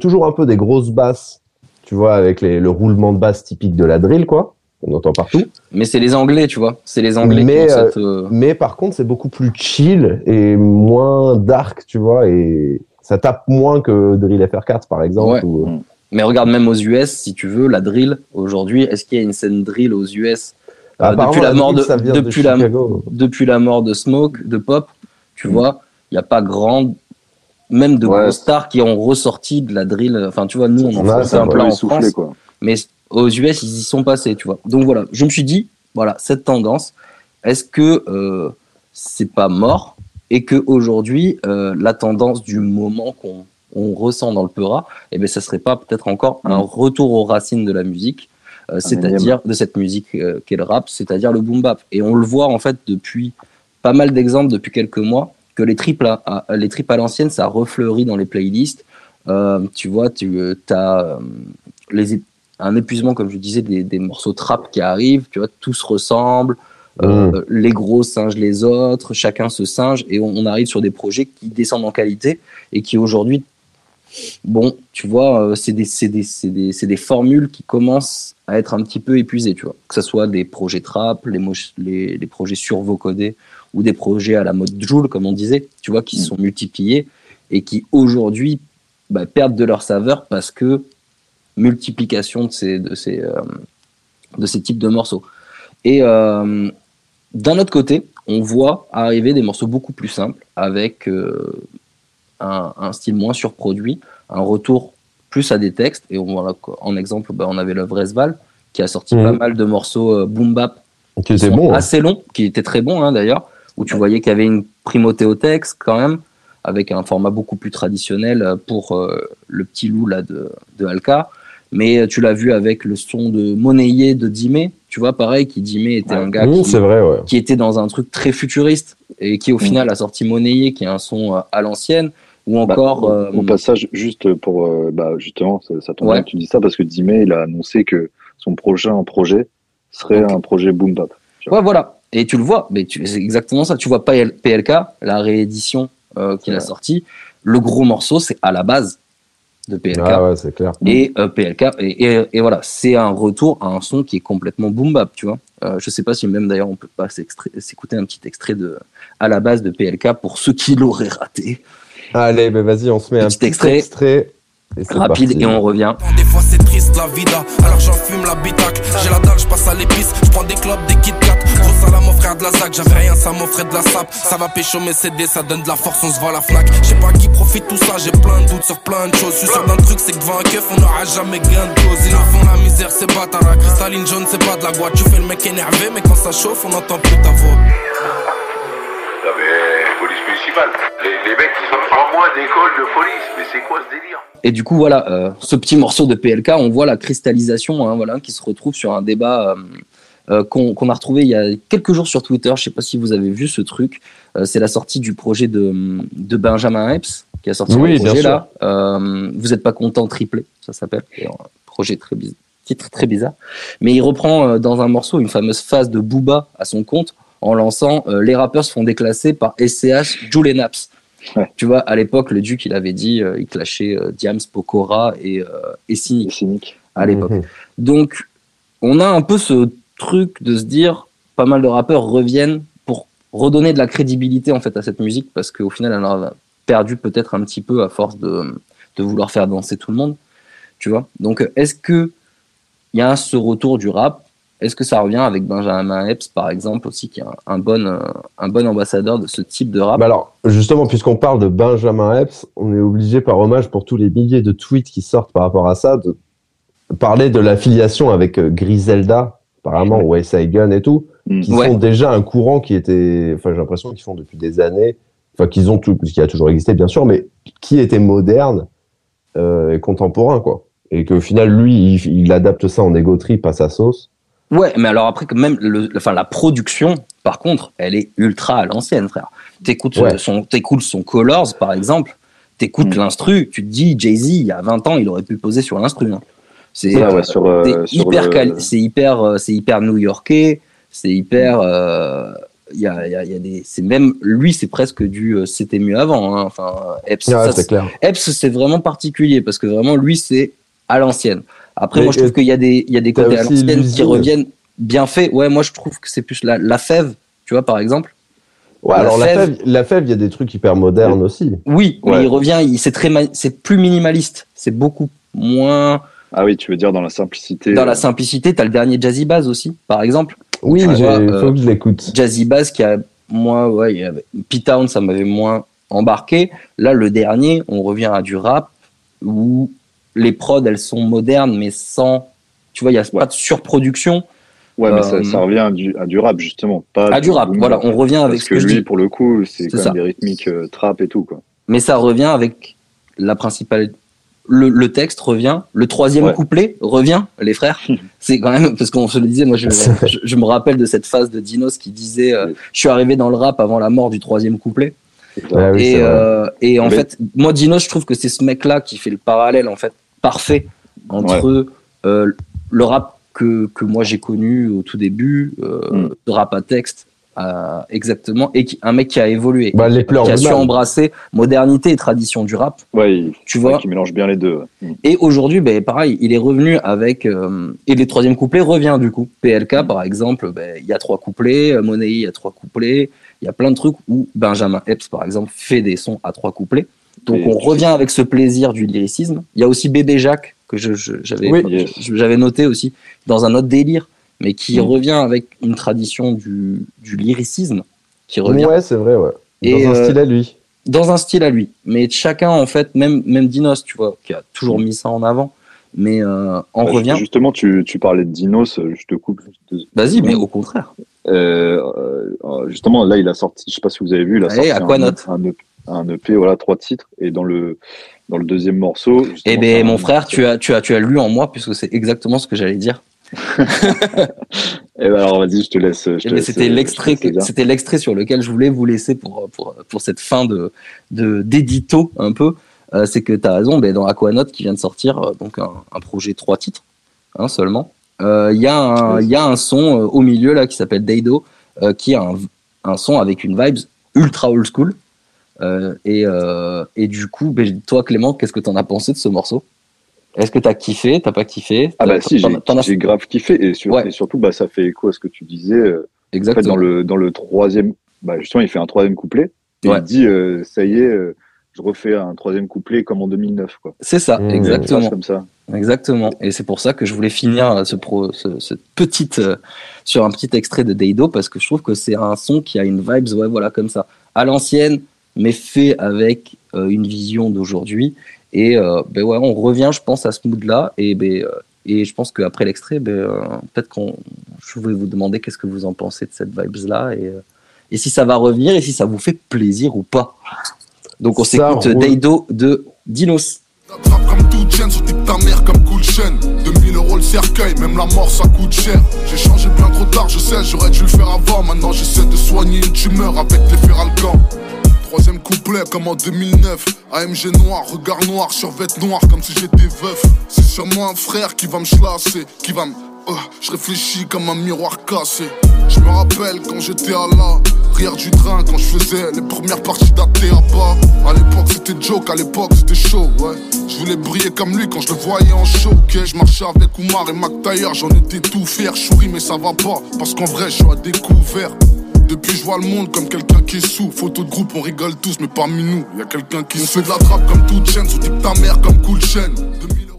toujours un peu des grosses basses, tu vois, avec les, le roulement de basse typique de la drill, quoi. On entend partout. Mais c'est les Anglais, tu vois. C'est les Anglais Mais, qui ont euh, cette. euh, Mais par contre, c'est beaucoup plus chill et moins dark, tu vois, et ça tape moins que Drill FR4, par exemple. Ouais. ou- Mais regarde, même aux US, si tu veux, la drill, aujourd'hui, est-ce qu'il y a une scène drill aux US Euh, depuis la mort de- depuis la- depuis la mort de Smoke, de Pop, tu Mm. vois, il n'y a pas grand, même de Ouais. grosses stars qui ont ressorti de la drill. Enfin, tu vois, nous, on en Ouais, fait un peu plein en France, quoi. mais aux US, ils y sont passés, tu vois. Donc voilà, je me suis dit, voilà, cette tendance, est-ce que euh, c'est pas mort et que aujourd'hui, euh, la tendance du moment qu'on on ressent dans le Peura, eh ben, ça serait pas peut-être encore un retour aux racines de la musique, euh, c'est-à-dire de cette musique euh, qu'est le rap, c'est-à-dire le boom bap. Et on le voit en fait depuis pas mal d'exemples depuis quelques mois que les triples à, à- les triples à l'ancienne, ça refleurit dans les playlists. Tu vois, tu as les, un épuisement, comme je disais, des, des morceaux trap qui arrivent, tu vois, tous se ressemblent, euh, les gros singent les autres, chacun se singe, et on, on arrive sur des projets qui descendent en qualité et qui aujourd'hui, bon, tu vois, euh, c'est des, des, des, des formules qui commencent à être un petit peu épuisées, tu vois, que ce soit des projets trap, les, les, les projets survocodés ou des projets à la mode Joule, comme on disait, tu vois, qui Mm. sont multipliés et qui aujourd'hui bah, perdent de leur saveur parce que multiplication de ces, de ces, euh, de ces types de morceaux. Et euh, d'un autre côté, on voit arriver des morceaux beaucoup plus simples avec euh, un, un style moins surproduit, un retour plus à des textes. Et on, quoi. en exemple, bah, on avait le Vresval qui a sorti Mhm. pas mal de morceaux boom bap Qui hein. assez longs, qui étaient très bons hein, d'ailleurs, où tu voyais qu'il y avait une primauté au texte quand même, avec un format beaucoup plus traditionnel pour euh, le petit loup là de, de Alka. Mais euh, tu l'as vu avec le son de Monnayé de Dimé, tu vois, pareil, qui Dimé était un gars Mmh, qui, c'est vrai, ouais. qui était dans un truc très futuriste et qui au Mm. final a sorti Monnayé, qui est un son euh, à l'ancienne, ou Bah, encore. au- euh, au passage, juste pour, euh, bah, justement, ça, ça tombe Ouais. bien que tu dis ça parce que Dimé, il a annoncé que son prochain projet serait un projet boom bap. Ouais, voilà. Et tu le vois, mais tu- c'est exactement ça. Tu vois pas PLK, la réédition euh, qu'il a sortie. Le gros morceau, c'est à la base de PLK. Ah ouais, c'est clair. Et euh, PLK, et, et, et voilà, c'est un retour à un son qui est complètement boom bap, tu vois. Euh, je sais pas si même d'ailleurs on peut pas s'écouter un petit extrait de à la base de PLK pour ceux qui l'auraient raté. Allez, ben vas-y, on se met un Petit extrait. extrait. et c'est Rapide parti. et on revient. Des fois c'est triste la vida, alors j'en fume la bitac. J'ai la dalle, je passe à l'épice, je prends des clopes, des Kit Gros salam mon frère de la ZAC, j'avais rien, ça m'offrait de la sape. Ça va pécho mes CD, ça donne de la force, on se voit la Fnac. Je sais pas qui profite tout ça, j'ai plein de doutes sur plein de choses. Je suis sûr d'un truc, c'est que devant un keuf, on n'aura jamais gain de cause. Ils nous font la misère, c'est pas ta cristalline jaune, c'est pas de la boîte. Tu fais le mec énervé, mais quand ça chauffe, on n'entend plus ta voix. Non mais police municipale. Les, les mecs, ils ont trois mois d'école de police. Mais c'est quoi ce délire? Et du coup, voilà, euh, ce petit morceau de PLK, on voit la cristallisation, hein, voilà, qui se retrouve sur un débat euh, euh, qu'on a retrouvé il y a quelques jours sur Twitter. Je sais pas si vous avez vu ce truc. Euh, c'est la sortie du projet de, de Benjamin Epps qui a sorti Oui, un projet là. Euh, vous êtes pas content triplé, ça s'appelle. Projet très bizarre, titre très bizarre. Mais il reprend dans un morceau une fameuse phase de Booba à son compte en lançant les rappeurs se font déclasser par SCH, Jules Naps. Ouais. Tu vois, à l'époque, le Duc, il avait dit, euh, il clashait euh, Diams, Pokora et, euh, et Cynic cynique. à l'époque. Mhm. Donc, on a un peu ce, truc de se dire, pas mal de rappeurs reviennent pour redonner de la crédibilité en fait à cette musique parce qu'au final, elle a perdu peut-être un petit peu à force de, de vouloir faire danser tout le monde, tu vois. Donc, est-ce que il y a ce retour du rap? Est-ce que ça revient avec Benjamin Epps, par exemple, aussi, qui est un, bon, euh, un bon ambassadeur de ce type de rap? Bah alors, justement, puisqu'on parle de Benjamin Epps, on est obligé, par hommage pour tous les milliers de tweets qui sortent par rapport à ça, de parler de l'affiliation avec euh, Griselda, apparemment, ou Gun et tout, Mm. qui Ouais. sont déjà un courant qui était, enfin, j'ai l'impression qu'ils font depuis des années, enfin, qu'ils ont tout, qui a toujours existé, bien sûr, mais qui était moderne euh, et contemporain, quoi. Et qu'au final, lui, il, il adapte ça en ego trip à sa sauce. Ouais, mais alors après, même le, enfin, la production, par contre, elle est ultra à l'ancienne, frère. T'écoutes Ouais. euh, son Colors, par exemple, t'écoutes Mm. l'instru, tu te dis, Jay-Z, il y a 20 ans, il aurait pu poser sur l'instru. hein. C'est Ouais, ouais, sur, euh, c'est sur hyper, le- c'est hyper, c'est hyper new-yorkais, c'est hyper, euh, il y a, il y a, y a des, c'est même, lui, c'est presque du, euh, c'était mieux avant, hein. enfin, Epps, c'est clair. Epps, c'est vraiment particulier parce que vraiment, lui, c'est à l'ancienne. Après, Mais, moi, je trouve qu'il y a des, il y a des côtés à l'ancienne qui reviennent bien faits. Ouais, moi, je trouve que c'est plus la, la fève, tu vois, par exemple. Ouais, La alors fève- la fève, il y a des trucs hyper modernes aussi. Oui, mais Ouais. il revient, il, c'est très, c'est plus minimaliste. C'est beaucoup moins Ah oui, tu veux dire dans la simplicité. dans euh, la simplicité. T'as le dernier Jazzy Bass aussi, par exemple. Oui, Tu j'ai- vois, faut euh, que je l'écoute. Jazzy Bass qui a moi, ouais, il P-Town, ça m'avait moins embarqué. Là, le dernier, on revient à du rap où les prods, elles sont modernes, mais sans, tu vois, il y a pas de surproduction. Ouais, mais Euh, ça, ça revient à du, à du rap, justement. Pas À du rap, boom voilà, on revient avec Parce ce que que je lui, dis. pour le coup, c'est C'est quand ça. même des rythmiques euh, trap et tout, quoi. mais ça revient avec la principale. Le, le texte revient, le troisième Ouais. couplet revient, les frères. C'est quand même parce qu'on se le disait. Moi, je, je, je me rappelle de cette phase de Dinos qui disait euh. Je suis arrivé dans le rap avant la mort du troisième couplet. Oui, et vrai. euh, et en fait, moi, Dinos, je trouve que c'est ce mec-là qui fait le parallèle en fait parfait entre euh, le rap que, que moi j'ai connu au tout début, euh, Mm. rap à texte, euh, exactement, et qui, un mec qui a évolué, Bah, les pleurs qui a su embrasser modernité et tradition du rap, Ouais, tu vois. qui mélange bien les deux. ouais. Mm. Et aujourd'hui, ben, pareil, il est revenu avec. euh, et le troisième couplet revient du coup. PLK, par exemple, ben, il y a trois couplets. euh, Money, il y a trois couplets. Il y a plein de trucs où Benjamin Epps, par exemple, fait des sons à trois couplets. Donc Et on revient avec ce plaisir du lyricisme. Il y a aussi Bébé Jacques, que je- je- j'avais Oui. Yes. je- j'avais noté aussi, dans un autre délire, mais qui Mm. revient avec une tradition du, du lyricisme, qui revient Ouais, c'est vrai, ouais. Dans Et, un euh, style à lui. dans un style à lui. Mais chacun, en fait, même, même Dinos, tu vois, qui a toujours mis ça en avant, mais euh, on Bah, revient. Justement, tu, tu parlais de Dinos, euh, je te coupe. juste deux Vas-y, mais au contraire. Euh, justement, là, il a sorti, je sais pas si vous avez vu, il a Allez, sorti à quoi un, note un, EP, un EP, voilà, trois titres, et dans le, dans le deuxième morceau. Eh ben, mon frère, tu as, tu as, tu as lu en moi, puisque c'est exactement ce que j'allais dire. Eh ben, alors, vas-y, je te laisse. Eh c'était euh, l'extrait, c'était l'extrait sur lequel je voulais vous laisser pour, pour, pour cette fin de, de, d'édito, un peu. Euh, c'est que tu as raison, ben, dans Aquanaut qui vient de sortir, euh, donc un, un projet trois titres, hein, seulement. Euh, Il y, a y a un son au milieu là qui s'appelle Deido, euh, qui est un, un son avec une vibe ultra old school. Et, et du coup, ben, toi Clément, qu'est-ce que tu en as pensé de ce morceau? Est-ce que tu as kiffé? T'as pas kiffé? Ah, bah, si, j'ai as- grave kiffé, et, sur- Ouais. et surtout, bah, ça fait écho à ce que tu disais. euh, En fait, Exactement. dans le, dans le troisième, bah, justement, il fait un troisième couplet, et Ouais. il dit, euh, ça y est, euh, je refais un troisième couplet comme en 2009, quoi. C'est ça, Mmh. Exactement. comme ça. Exactement. Et c'est pour ça que je voulais finir ce pro, ce, petite, euh, sur un petit extrait de Deido parce que je trouve que c'est un son qui a une vibes, ouais, voilà, comme ça, à l'ancienne, mais fait avec euh, une vision d'aujourd'hui. Et euh, ben ouais, on revient, je pense, à ce mood-là. Et ben, euh, et je pense qu'après l'extrait, ben, euh, peut-être qu'on, je vais vous demander qu'est-ce que vous en pensez de cette vibes-là et, et si ça va revenir et si ça vous fait plaisir ou pas. Donc on s'écoute. Deido de Dinos. T'attrapes comme toute chaîne, sur ta mère comme cool chaîne 2000 euros le cercueil, même la mort ça coûte cher J'ai changé bien trop tard, je sais, j'aurais dû le faire avant Maintenant j'essaie de soigner une tumeur avec les feralcans Troisième couplet comme en 2009 AMG noir, regard noir, sur vêt noir comme si j'étais veuf C'est sûrement un frère qui va me chlasser, qui va me... Euh, je réfléchis comme un miroir cassé. Je me rappelle quand j'étais à la rire du train, quand je faisais les premières parties d'ATAPA. À l'époque c'était joke, à l'époque c'était chaud, ouais. Je voulais briller comme lui quand je le voyais en show, ok. Je marchais avec Oumar et Mac Taylor, j'en étais tout fier. Chouri, mais ça va pas, parce qu'en vrai je suis à découvert. Depuis je vois le monde comme quelqu'un qui est sous. Photo de groupe, on rigole tous, mais parmi nous, y a quelqu'un qui se fait de la trappe comme toute chaîne, sous ta mère comme cool chaîne.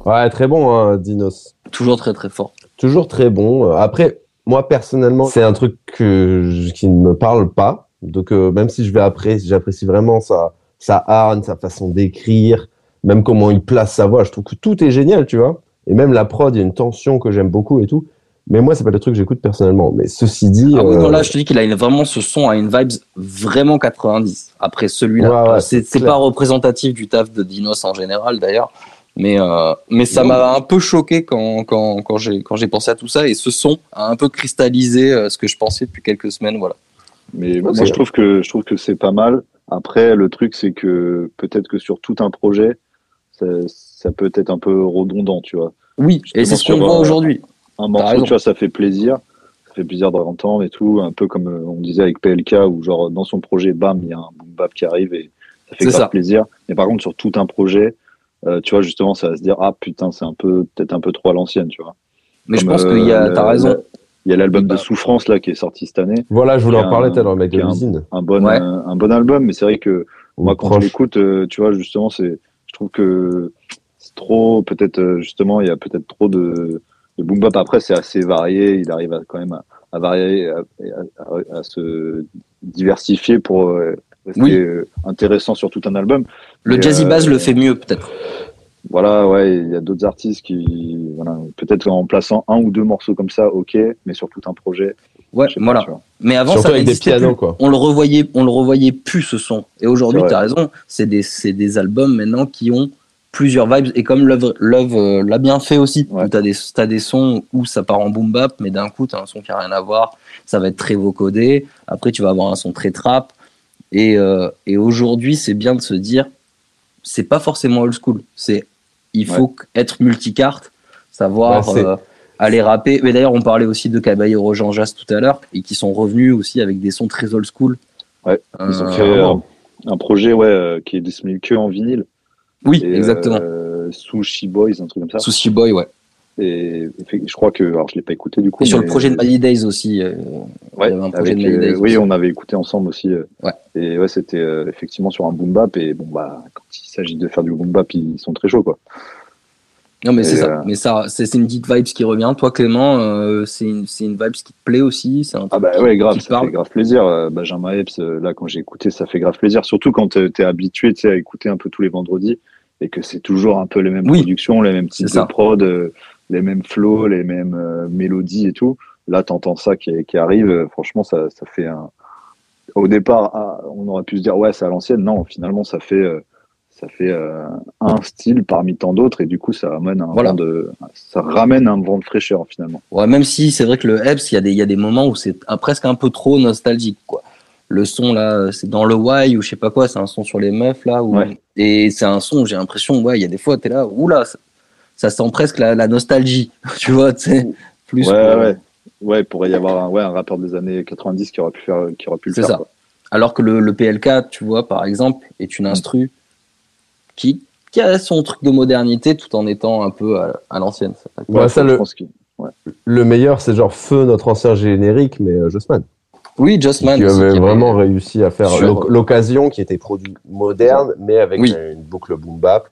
Ouais, très bon, hein, Dinos. Toujours très très fort. Toujours très bon. Après, moi personnellement, c'est un truc que, qui ne me parle pas. Donc euh, même si je vais apprécier, j'apprécie vraiment sa, sa harne, sa façon d'écrire, même comment il place sa voix, je trouve que tout est génial, tu vois. Et même la prod, il y a une tension que j'aime beaucoup et tout. Mais moi, c'est pas le truc que j'écoute personnellement. Mais ceci dit. Ah oui, non, euh, là, je te dis qu'il a une- vraiment ce son à une vibes vraiment 90. Après celui-là, Ouais, ouais, c'est c'est c'est pas représentatif du taf de Dinos en général d'ailleurs. Mais, euh, mais ça m'a un peu choqué quand, quand, quand j'ai quand j'ai pensé à tout ça. Et ce son a un peu cristallisé euh, ce que je pensais depuis quelques semaines. Voilà. Mais moi, je trouve que je trouve que c'est pas mal. Après, le truc, c'est que peut-être que sur tout un projet, ça, ça peut être un peu redondant, tu vois. Oui, et c'est ce qu'on voit euh, aujourd'hui. Un morceau, tu vois, ça fait plaisir. Ça fait plaisir de l'entendre et tout. Un peu comme euh, on disait avec PLK, où genre dans son projet, bam, il y a un boom bap qui arrive et ça fait grave ça. plaisir. Mais par contre, sur tout un projet, euh, tu vois, justement, ça va se dire, ah putain, c'est un peu, peut-être un peu trop à l'ancienne, tu vois. Mais je pense euh, qu'il y a, le- t'as raison. Il y a l'album Bah. de Souffrance, là, qui est sorti cette année. Voilà, je voulais en parler tout à l'heure, mec de a un- l'usine. Un bon, Ouais. un, un bon album, mais c'est vrai que moi, Ou quand je l'écoute, euh, tu vois, justement, c'est, je trouve que c'est trop, peut-être, euh, justement, il y a peut-être trop de, de boom bap. Après, c'est assez varié. Il arrive à, quand même à, à varier, à, à- à se diversifier pour euh, rester Oui. euh, intéressant sur tout un album. Le Et, Jazzy euh, Bass le fait mieux peut-être. Voilà, ouais, il y a d'autres artistes qui, voilà, peut-être en plaçant un ou deux morceaux comme ça, ok, mais sur tout un projet. Ouais, pas, voilà. vois. Mais avant Surtout ça avec des n'existait pianos, plus. quoi. On le revoyait, on le revoyait plus ce son. Et aujourd'hui, tu as raison, c'est des, c'est des albums maintenant qui ont plusieurs vibes. Et comme Love, Love euh, l'a bien fait aussi, Ouais. où tu as des, t'as des sons où ça part en boom bap, mais d'un coup, tu as un son qui a rien à voir. Ça va être très vocodé. Après, tu vas avoir un son très trap. Et, euh, et aujourd'hui, c'est bien de se dire, c'est pas forcément old school. C'est, il faut être multicarte, savoir Ouais, euh, aller rapper. Mais d'ailleurs, on parlait aussi de Caballero Jean Jas tout à l'heure, et qui sont revenus aussi avec des sons très old school. Ouais, Ils ont fait un projet, ouais, qui est disponible que en vinyle. Oui, Et, exactement. Euh, Sushi Boys, un truc comme ça. Sushi Boy, ouais. Et, je crois que, alors je l'ai pas écouté du coup. Et sur le projet de Mali Days aussi. euh, Ouais, il y avait un projet avec, de Mali euh, Days oui, on avait écouté ensemble aussi. euh, Ouais. Et ouais, c'était effectivement sur un boom bap. Et bon, bah, quand il s'agit de faire du boom bap, ils sont très chauds, quoi. Non, mais c'est ça. euh, Mais ça, c'est une petite vibe qui revient. Toi, Clément, euh, c'est une, une vibe qui te plaît aussi? Un Ah bah qui- ouais, grave, ça parle? fait grave plaisir. Euh, Benjamin Epps, là, quand j'ai écouté, ça fait grave plaisir. Surtout quand tu es habitué, tu sais, à écouter un peu tous les vendredis et que c'est toujours un peu les mêmes Oui. productions, les mêmes types de prod, les mêmes flows, les mêmes euh, mélodies et tout. Là, t'entends ça qui, qui arrive. franchement, ça, ça fait un. Au départ, ah, on aurait pu se dire ouais, c'est à l'ancienne. Non, finalement, ça fait. euh, ça fait euh, un style parmi tant d'autres et du coup ça amène un Voilà. vent de ça ramène un vent de fraîcheur finalement Ouais, même si c'est vrai que le Epps, il y, a des- il y a des moments où c'est presque un peu trop nostalgique. Quoi. Le son, là, c'est dans le Y ou je sais pas quoi, c'est un son sur les meufs, là. Où... Ouais. Et c'est un son, j'ai l'impression, ouais, il y a des fois, tu es là, oula, ça, ça sent presque la, la nostalgie. tu vois, tu sais. Plus ouais ouais ouais il pourrait y avoir un, ouais, un rappeur des années 90 qui aurait pu faire qui aurait pu le C'est faire ça. quoi. Alors que le, le PLK, tu vois, par exemple, est une instru qui, qui a son truc de modernité tout en étant un peu à, à l'ancienne. Ouais, ça, je le, meilleur, c'est genre Feu, notre ancien générique, mais euh, Jossman. Oui, Jossman. qui avait qui avait- vraiment réussi à faire Sur- l'occasion qui était produit moderne, mais avec Oui. une boucle boom bap.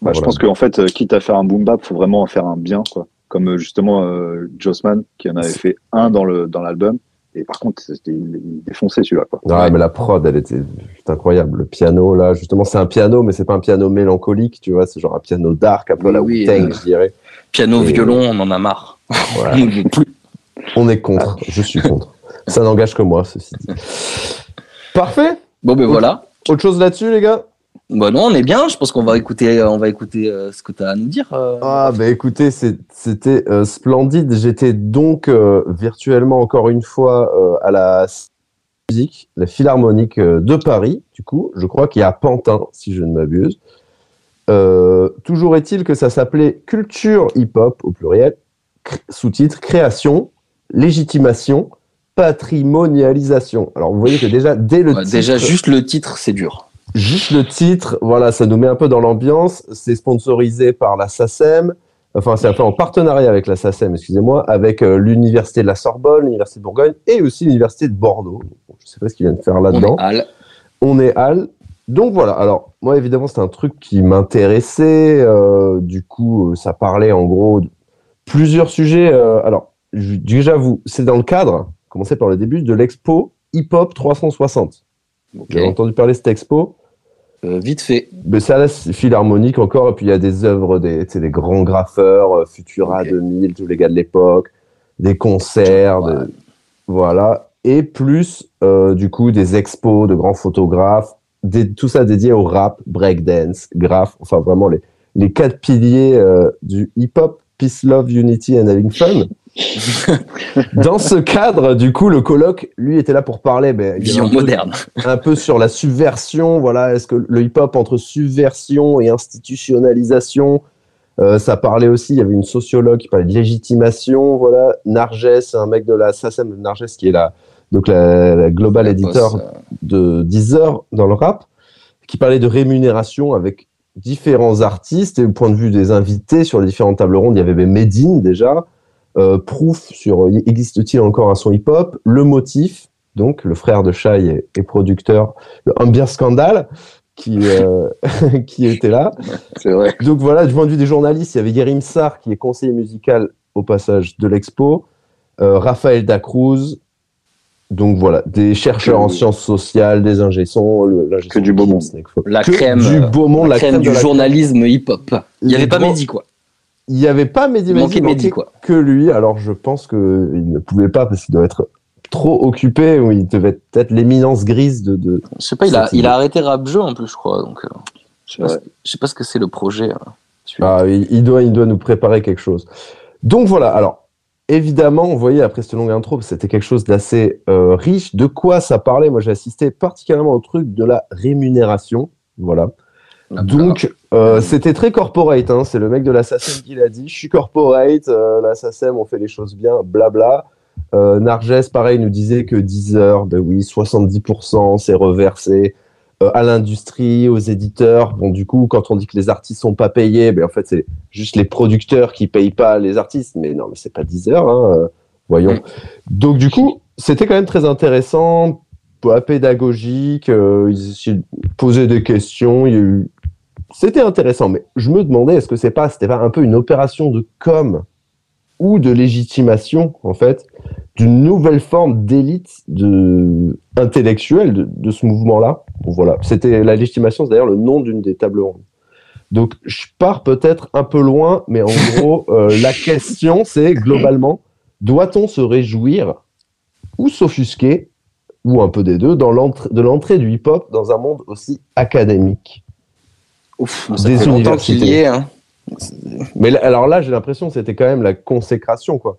Bah, Je pense qu'en fait, euh, quitte à faire un boom bap, faut vraiment en faire un bien, quoi. Comme euh, justement euh, Jossman, qui en avait fait un dans le dans l'album, et par contre, c'était défonçait celui-là, quoi. Ouais, mais la prod, elle était c'est incroyable. Le piano, là, justement, c'est un piano, mais c'est pas un piano mélancolique, tu vois, c'est genre un piano dark, un peu la Oui, Wu-Tang, euh, je dirais. Piano, Et- violon, on en a marre. On est contre, je suis contre. Ça n'engage que moi, ceci dit. Parfait. Bon, ben voilà. Autre chose là-dessus, les gars? Bon, non, on est bien. Je pense qu'on va écouter, on va écouter euh, ce que tu as à nous dire. euh. Ah, bah écoutez, c'était euh, splendide. J'étais donc euh, virtuellement encore une fois euh, à la musique, la Philharmonique euh, de Paris, du coup, je crois qu'il y a Pantin, si je ne m'abuse. Euh, toujours est-il que ça s'appelait Culture Hip-Hop au pluriel, sous-titre création, légitimation, patrimonialisation. Alors vous voyez que déjà dès le Ouais, titre, déjà, juste le titre, c'est dur. Juste le titre, voilà, ça nous met un peu dans l'ambiance. C'est sponsorisé par la SACEM. Enfin, c'est un peu en partenariat avec la SACEM, excusez-moi, avec euh, l'université de la Sorbonne, l'université de Bourgogne et aussi l'université de Bordeaux. Bon, je sais pas ce qu'ils viennent faire là-dedans on est Al. Donc voilà, alors moi évidemment c'était un truc qui m'intéressait, euh, du coup euh, ça parlait en gros de plusieurs sujets. euh, alors vous, c'est dans le cadre, commencer par le début, de l'expo Hip Hop 360. Ok. Vous avez entendu parler de cette expo Euh, vite fait. mais c'est à la philharmonique encore, et puis il y a des œuvres des, des grands graffeurs, euh, Futura Ok. 2000, tous les gars de l'époque, des concerts, Ouais. des- voilà, et plus euh, du coup des expos de grands photographes, des- tout ça dédié au rap, breakdance, graph, enfin vraiment les, les quatre piliers euh, du hip-hop, peace, love, unity and having fun. Dans ce cadre, du coup, le colloque, lui, était là pour parler. A Vision un peu- moderne. un peu sur la subversion. Voilà, est-ce que le hip-hop entre subversion et institutionnalisation, euh, ça parlait aussi. Il y avait une sociologue qui parlait de légitimation. Voilà, Narges, un mec de la SACEM, Narges qui est la donc la, la global La editor euh, de Deezer dans le rap, qui parlait de rémunération avec différents artistes et au point de vue des invités sur les différentes tables rondes, il y avait Medine déjà, euh, Proof sur existe-t-il encore un son hip-hop, Le Motif, donc le frère de Shai et, et producteur de Ambiance Scandal, qui, euh, qui était là. C'est vrai. Donc voilà, du point de vue des journalistes, il y avait Yerim Sar, qui est conseiller musical au passage de l'expo, euh, Raphaël Dacruz, donc voilà, des chercheurs Que- en sciences sociales, des ingé-sons, le- l'ingé Que du beau monde. La Que crème, du beau monde, la crème du journalisme hip-hop. Il n'y avait pas Mehdi, quoi. Il n'y avait pas Mehdi quoi. que lui. Alors je pense qu'il ne pouvait pas parce qu'il doit être trop occupé ou il devait être l'éminence grise de, de... Je sais pas, il a, il arrêté rap jeu en plus, je crois. Donc, euh, je sais pas Ouais. ce- je sais pas ce que c'est le projet. suivant. Ah, il, il doit, il doit nous préparer quelque chose. Donc voilà, alors évidemment, vous voyez, après cette longue intro, c'était quelque chose d'assez euh, riche. De quoi ça parlait? Moi, j'ai assisté particulièrement au truc de la rémunération. Voilà. Donc, euh, c'était très corporate. Hein. C'est le mec de la SACEM qui l'a dit. Je suis corporate, euh, la SACEM, on fait les choses bien, blabla. Euh, Narges, pareil, nous disait que 10 heures, ben oui, 70%, c'est reversé euh, à l'industrie, aux éditeurs. Bon, du coup, quand on dit que les artistes sont pas payés, ben en fait, c'est juste les producteurs qui payent pas les artistes. Mais non, mais c'est pas 10 heures, hein, euh, voyons. Donc, du coup, c'était quand même très intéressant, pédagogique. euh, ils poser des questions. Il y a eu c'était intéressant, mais je me demandais est-ce que c'est pas, c'était pas un peu une opération de com ou de légitimation en fait d'une nouvelle forme d'élite intellectuelle de, ce mouvement-là? Voilà, c'était la légitimation, c'est d'ailleurs le nom d'une des tables rondes. Donc je pars peut-être un peu loin, mais en gros euh, la question c'est globalement doit-on se réjouir ou s'offusquer ou un peu des deux de l'entrée du hip-hop dans un monde aussi académique? Ouf, ça des fait longtemps qu'il y universités. est. Hein. Mais alors là, j'ai l'impression que c'était quand même la consécration, quoi.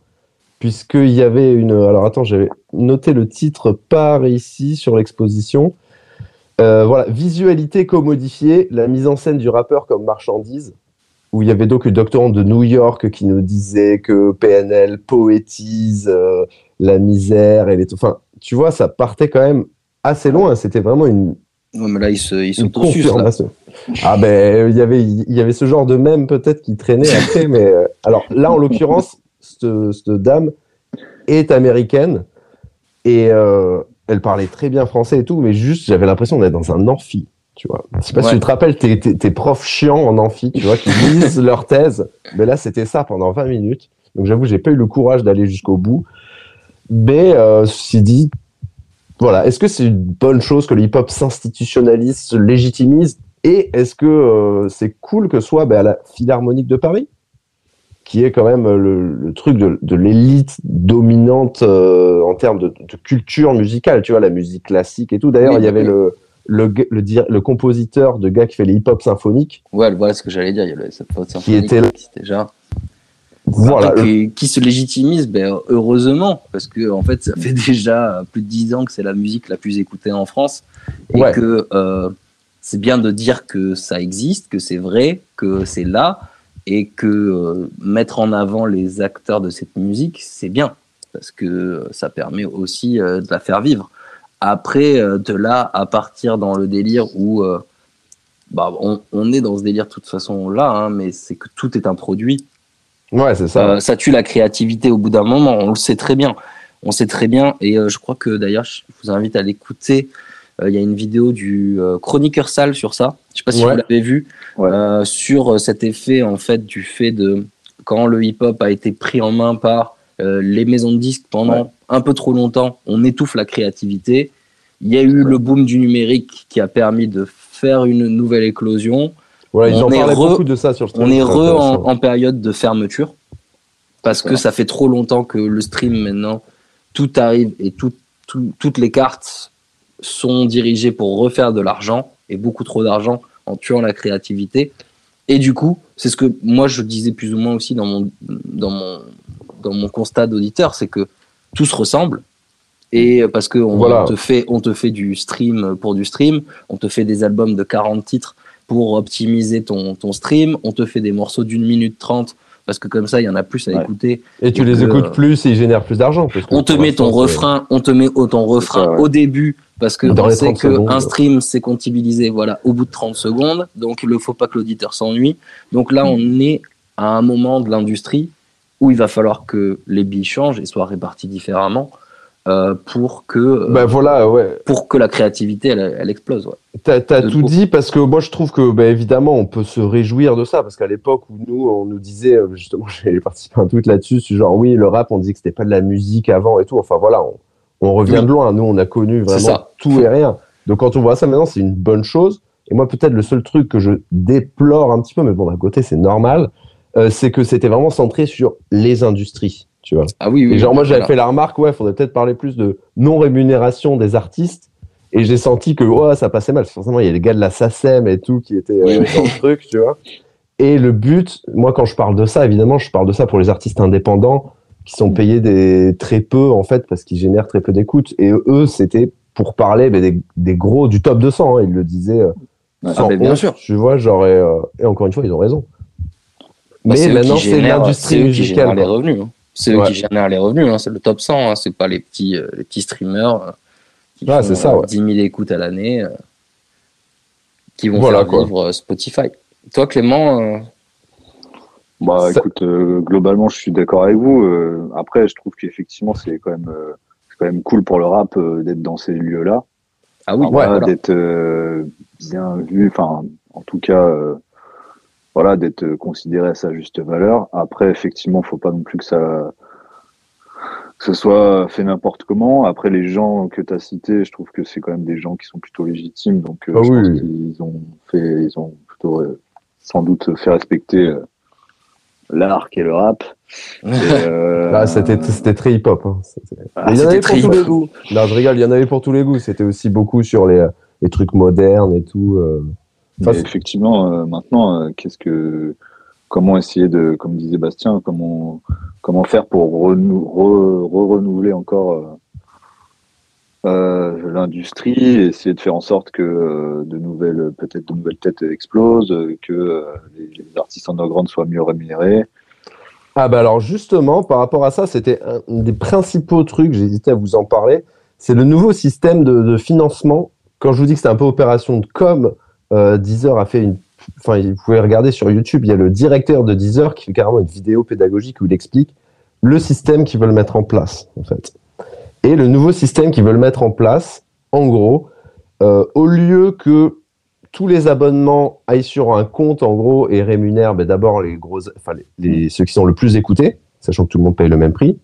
Puisqu'il y avait une. Alors attends, j'avais noté le titre par ici sur l'exposition. Euh, voilà, visualité commodifiée, la mise en scène du rappeur comme marchandise. Où il y avait donc une doctorante de New York qui nous disait que PNL poétise euh, la misère et les. Enfin, tu vois, ça partait quand même assez loin. C'était vraiment une, Ouais, mais là, il se, il se une poursuit, là. confirmation. Ah ben il y avait il y avait ce genre de même peut-être qui traînait après mais euh, alors là en l'occurrence cette, cette dame est américaine et euh, elle parlait très bien français et tout mais juste j'avais l'impression d'être dans un amphi tu vois. Je sais pas si tu te rappelles tes, tes, tes profs chiants en amphi tu vois qui lisent leur thèse mais là c'était ça pendant 20 minutes. Donc j'avoue j'ai pas eu le courage d'aller jusqu'au bout. Mais euh, ceci dit voilà, est-ce que c'est une bonne chose que le hip-hop s'institutionnalise, se légitimise? Et est-ce que euh, c'est cool que ce soit à la Philharmonique de Paris, qui est quand même euh, le, le truc de, de l'élite dominante euh, en termes de, de culture musicale, tu vois, la musique classique et tout. D'ailleurs, Oui, il y avait oui. le, le, le, compositeur de gars qui fait les hip-hop symphoniques. Ouais, voilà ce que j'allais dire. Il y a le- cette faute Qui était là. Qui. Voilà, qui, qui se légitimise, ben, heureusement, parce que en fait, ça fait déjà plus de dix ans que c'est la musique la plus écoutée en France, et Ouais. que euh, c'est bien de dire que ça existe, que c'est vrai, que c'est là, et que euh, mettre en avant les acteurs de cette musique, c'est bien parce que ça permet aussi euh, de la faire vivre. Après, de là à partir dans le délire où bah, on, on, est dans ce délire de toute façon là, hein, mais c'est que tout est un produit. Ouais, c'est ça. ça tue la créativité au bout d'un moment, on le sait très bien. On sait très bien, et je crois que d'ailleurs, je vous invite à l'écouter. Il y a une vidéo du chroniqueur sale sur ça. Je sais pas si Ouais. vous l'avez vu Ouais. euh, sur cet effet en fait du fait de quand le hip-hop a été pris en main par euh, les maisons de disques pendant Ouais. un peu trop longtemps, on étouffe la créativité. Il y a eu le boom du numérique qui a permis de faire une nouvelle éclosion. Voilà, ils on en est parlaient re- beaucoup de ça sur le On stream, est re en, en période de fermeture parce que ça fait trop longtemps que le stream maintenant tout arrive et tout- tout- toutes les cartes sont dirigées pour refaire de l'argent et beaucoup trop d'argent en tuant la créativité. Et du coup, c'est ce que moi je disais plus ou moins aussi dans mon, dans mon, dans mon constat d'auditeur, c'est que tout se ressemble. Et parce que on, Voilà. te fait, on te fait du stream pour du stream, on te fait des albums de 40 titres pour optimiser ton, ton stream, on te fait des morceaux d'une minute trente parce que comme ça, il y en a plus à Ouais. écouter. Et tu Et les que, écoutes plus et ils génèrent plus d'argent. On te met ton refrain, on te met ton refrain ouais. au début parce que Dans on sait 30 que secondes. un stream c'est comptabilisé voilà au bout de 30 secondes, donc il ne faut pas que l'auditeur s'ennuie. Donc là, on est à un moment de l'industrie où il va falloir que les billes changent et soient réparties différemment euh, pour que euh, Bah voilà, ouais. pour que la créativité elle, elle explose. Ouais. T'as as tout dit parce que moi je trouve que bah, évidemment on peut se réjouir de ça parce qu'à l'époque où nous on nous disait euh, justement j'ai participé à un tweet là-dessus genre oui le rap on dit que c'était pas de la musique avant et tout enfin voilà on, on revient Oui. de loin nous on a connu vraiment tout et rien donc quand on voit ça maintenant c'est une bonne chose et moi peut-être le seul truc que je déplore un petit peu mais bon d'un côté c'est normal euh, c'est que c'était vraiment centré sur les industries tu vois Ah oui, oui. et genre, moi, j'avais fait la remarque, ouais, faudrait peut-être parler plus de non-rémunération des artistes. Et j'ai senti que, ouais, ça passait mal. Forcément, il y a les gars de la SACEM et tout qui étaient euh, Oui, dans le truc, tu vois. Et le but, moi, quand je parle de ça, évidemment, je parle de ça pour les artistes indépendants qui sont payés des, très peu, en fait, parce qu'ils génèrent très peu d'écoute. Et eux, c'était pour parler ben, des, des gros du top 200. Hein, ils le disaient. euh, sans ben, bien honte, sûr. Tu vois, genre, et, euh, et encore une fois, ils ont raison. Bah, Mais maintenant, c'est l'industrie musicale. les revenus. hein. C'est eux Ouais. qui génèrent les revenus. hein. C'est le top 100. hein. C'est pas les petits, euh, les petits streamers euh, qui font c'est ça, euh, ouais. 10 000 écoutes à l'année euh, qui vont Voilà, faire quoi. vivre euh, Spotify. Toi, Clément, euh, Bah Ça- écoute, euh, globalement, je suis d'accord avec vous. Euh, après, je trouve qu'effectivement, c'est quand même, euh, c'est quand même cool pour le rap euh, d'être dans ces lieux-là. ah oui, voilà. d'être euh, bien vu. Enfin, en tout cas, euh, voilà, d'être euh, considéré à sa juste valeur. Après, effectivement, faut pas non plus que ça que ce soit fait n'importe comment. Après, les gens que tu as cités, je trouve que c'est quand même des gens qui sont plutôt légitimes. Donc, euh, Ah je oui, pense oui. qu'ils ont fait, ils ont plutôt euh, sans doute fait respecter euh, l'art qu'est le rap. Et, euh, Là, c'était c'était très hip-hop. hein. C'était- ah, il y en avait pour tous les goûts. Non, je rigole, il y en avait pour tous les goûts. C'était aussi beaucoup sur les, les trucs modernes et tout. C'est- effectivement, euh, maintenant, euh, qu'est-ce que, comment essayer de, comme disait Bastien, comment, comment faire pour renou- re- re-renouveler encore euh, l'industrie, essayer de faire en sorte que de nouvelles, peut-être de nouvelles têtes explosent, que les, les artistes underground soient mieux rémunérés. Ah bah alors justement, par rapport à ça, c'était un des principaux trucs, j'hésitais à vous en parler, c'est le nouveau système de, de financement. Quand je vous dis que c'était un peu opération de com, Deezer a fait une... Enfin, vous pouvez regarder sur YouTube, il y a le directeur de Deezer qui fait carrément une vidéo pédagogique où il explique le système qu'ils veulent mettre en place, en fait. Et le nouveau système qu'ils veulent mettre en place, en gros, euh, au lieu que tous les abonnements aillent sur un compte en gros et rémunèrent ben, d'abord les gros, enfin ceux qui sont le plus écoutés, sachant que tout le monde paye le même prix.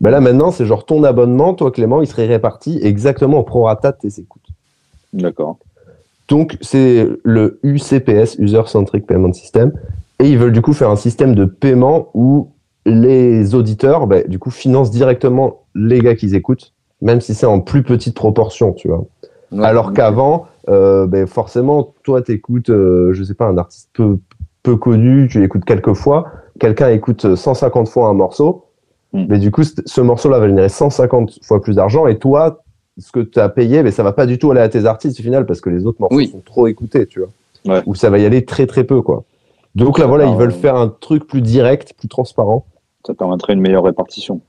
Ben là maintenant c'est genre ton abonnement, toi Clément, il serait réparti exactement au prorata de tes écoutes. D'accord. Donc c'est le UCPS, User Centric Payment System, et ils veulent du coup faire un système de paiement où les auditeurs ben, du coup financent directement les gars qu'ils écoutent, même si c'est en plus petite proportion, tu vois. Ouais. Alors qu'avant, euh, ben forcément, toi, t'écoutes, euh, je sais pas, un artiste peu, peu connu, tu l'écoutes quelques fois, quelqu'un écoute 150 fois un morceau, Mm. mais du coup, ce morceau-là va générer 150 fois plus d'argent, et toi, ce que tu as payé, mais ça va pas du tout aller à tes artistes au final, parce que les autres morceaux Oui. sont trop écoutés, tu vois. Ouais. Ou ça va y aller très très peu, quoi. Donc là, voilà, ils veulent faire un truc plus direct, plus transparent. Ça permettrait une meilleure répartition.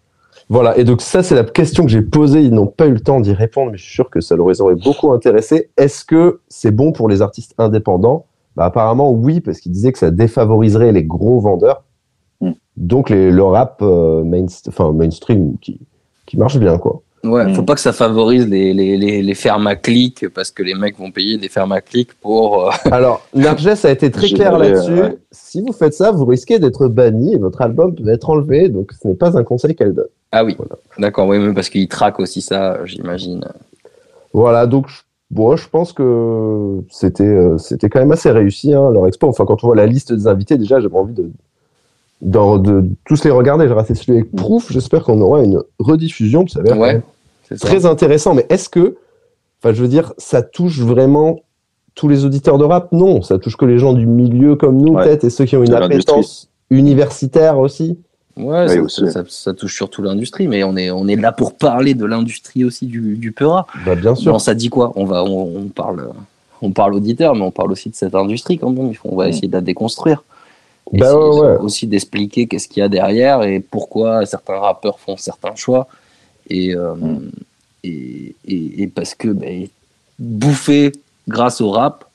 Voilà, et donc ça, c'est la question que j'ai posée. Ils n'ont pas eu le temps d'y répondre, mais je suis sûr que ça leur aurait beaucoup intéressé. Est-ce que c'est bon pour les artistes indépendants? Bah, Apparemment, oui, parce qu'ils disaient que ça défavoriserait les gros vendeurs. Mm. Donc les, le rap euh, mainst- mainstream qui, qui marche bien, quoi. Ouais, Mm. faut pas que ça favorise les, les, les, les fermes à clics parce que les mecs vont payer des fermes à clics pour. euh, Alors, Narges a été très clair là-dessus. euh, ouais. Si vous faites ça, vous risquez d'être banni et votre album peut être enlevé. Donc, ce n'est pas un conseil qu'elle donne. Ah oui, Voilà. d'accord, oui, mais parce qu'ils traquent aussi ça, j'imagine. Voilà, donc je- bon, je pense que c'était euh, c'était quand même assez réussi hein, leur expo. Enfin, quand on voit la liste des invités, déjà, j'avais envie de, d'en- de, tous les regarder. J'ai raté celui avec Proof. J'espère qu'on aura une rediffusion. Ça a l'air quand Ouais, ça. très intéressant. Mais est-ce que, enfin, je veux dire, ça touche vraiment tous les auditeurs de rap? Non, ça touche que les gens du milieu comme nous, Ouais. peut-être, et ceux qui ont une appétence universitaire aussi. Ouais, Oui, ça, aussi. ça- ça touche surtout l'industrie, mais on est, on est là pour parler de l'industrie aussi du, du Peura. Bah, bien sûr. Non, ça dit quoi? On va, on, on parle, on parle auditeur, mais on parle aussi de cette industrie quand même. Il faut- On va Mm. essayer de la déconstruire. Bah Essayer ouais, ouais. aussi d'expliquer qu'est-ce qu'il y a derrière et pourquoi certains rappeurs font certains choix. Et, euh, Mm. et, et, et parce que ben, bouffer grâce au rap,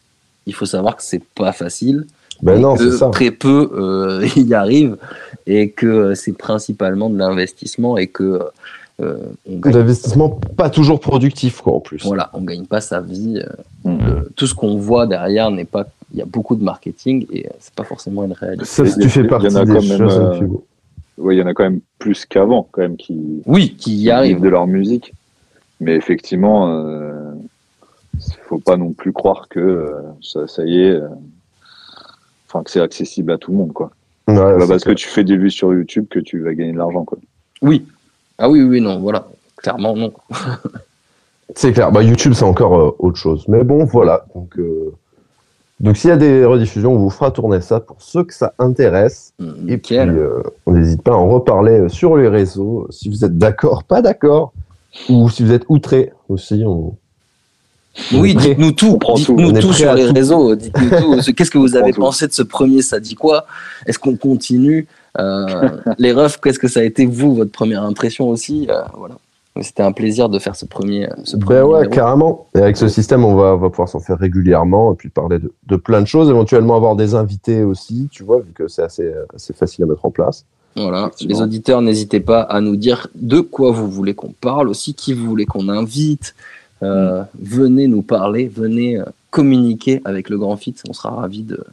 il faut savoir que c'est pas facile. Ben non, que ça. Très peu euh, y arrivent et que c'est principalement de l'investissement et que euh, L'investissement pas toujours productif, quoi, en plus. voilà, on gagne pas sa vie. euh, Mm. euh, tout ce qu'on voit derrière n'est pas. Il y a beaucoup de marketing et euh, c'est pas forcément une réalité. Sauf si Il y tu a- fais il y en partie a des quand même, choses euh, il y en a quand même plus qu'avant, quand même, qui, Oui, qui y qui arrive. vivent de leur musique. Mais effectivement, euh, faut pas non plus croire que euh, ça, ça y est, euh, enfin que c'est accessible à tout le monde, quoi. Ouais, c'est parce que tu fais des vues sur YouTube que tu vas gagner de l'argent, quoi. Oui. Ah oui, oui, non, voilà. Clairement, non. C'est clair. Bah, YouTube, c'est encore euh, autre chose. Mais bon, voilà. Donc, euh, donc s'il y a des rediffusions, on vous fera tourner ça pour ceux que ça intéresse. Et puis, euh, on n'hésite pas à en reparler euh, sur les réseaux. Si vous êtes d'accord, pas d'accord, ou si vous êtes outré aussi. On... Oui, dites-nous tout. Prend tout. Sur les tout. réseaux. Dites-nous tout. Ce- Qu'est-ce que vous avez pensé de ce premier Ça dit quoi? Est-ce qu'on continue? Euh, Les refs, qu'est-ce que ça a été, vous, votre première impression aussi? Euh, Voilà. C'était un plaisir de faire ce premier. Ce premier Ben ouais, numéro. carrément. Et avec ce système, on va, on va pouvoir s'en faire régulièrement et puis parler de, de plein de choses, éventuellement avoir des invités aussi, tu vois, vu que c'est assez, assez facile à mettre en place. Voilà. Les auditeurs, n'hésitez pas à nous dire de quoi vous voulez qu'on parle, aussi qui vous voulez qu'on invite. Euh, Venez nous parler, venez euh, communiquer avec le Grand Fit. On sera ravis de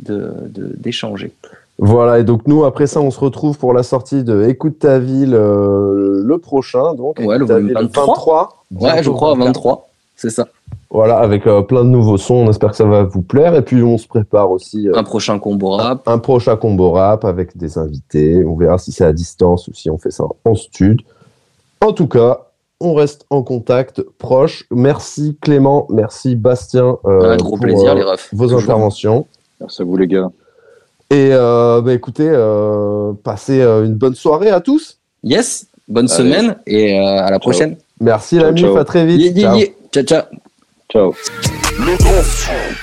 de- de- d'échanger. Voilà, et donc nous, après ça, on se retrouve pour la sortie de Écoute ta ville euh, le prochain, donc Ouais, le Écoute ta volume ville 23. Ouais, je crois à 24. 23. C'est ça. Voilà, avec euh, plein de nouveaux sons, on espère que ça va vous plaire, et puis on se prépare aussi euh, Un prochain combo rap. un prochain combo rap avec des invités, on verra si c'est à distance ou si on fait ça en stud. En tout cas, on reste en contact proche. Merci Clément, merci Bastien euh, un gros pour, plaisir, euh, les refs. vos Toujours. interventions. Merci à vous, les gars. Et euh, bah, écoutez, euh, passez euh, une bonne soirée à tous. Yes, bonne Allez. semaine et euh, à la prochaine. Merci Ciao, la mif, ciao. à très vite. Yeah, yeah, Ciao. yeah. Ciao, ciao. Le.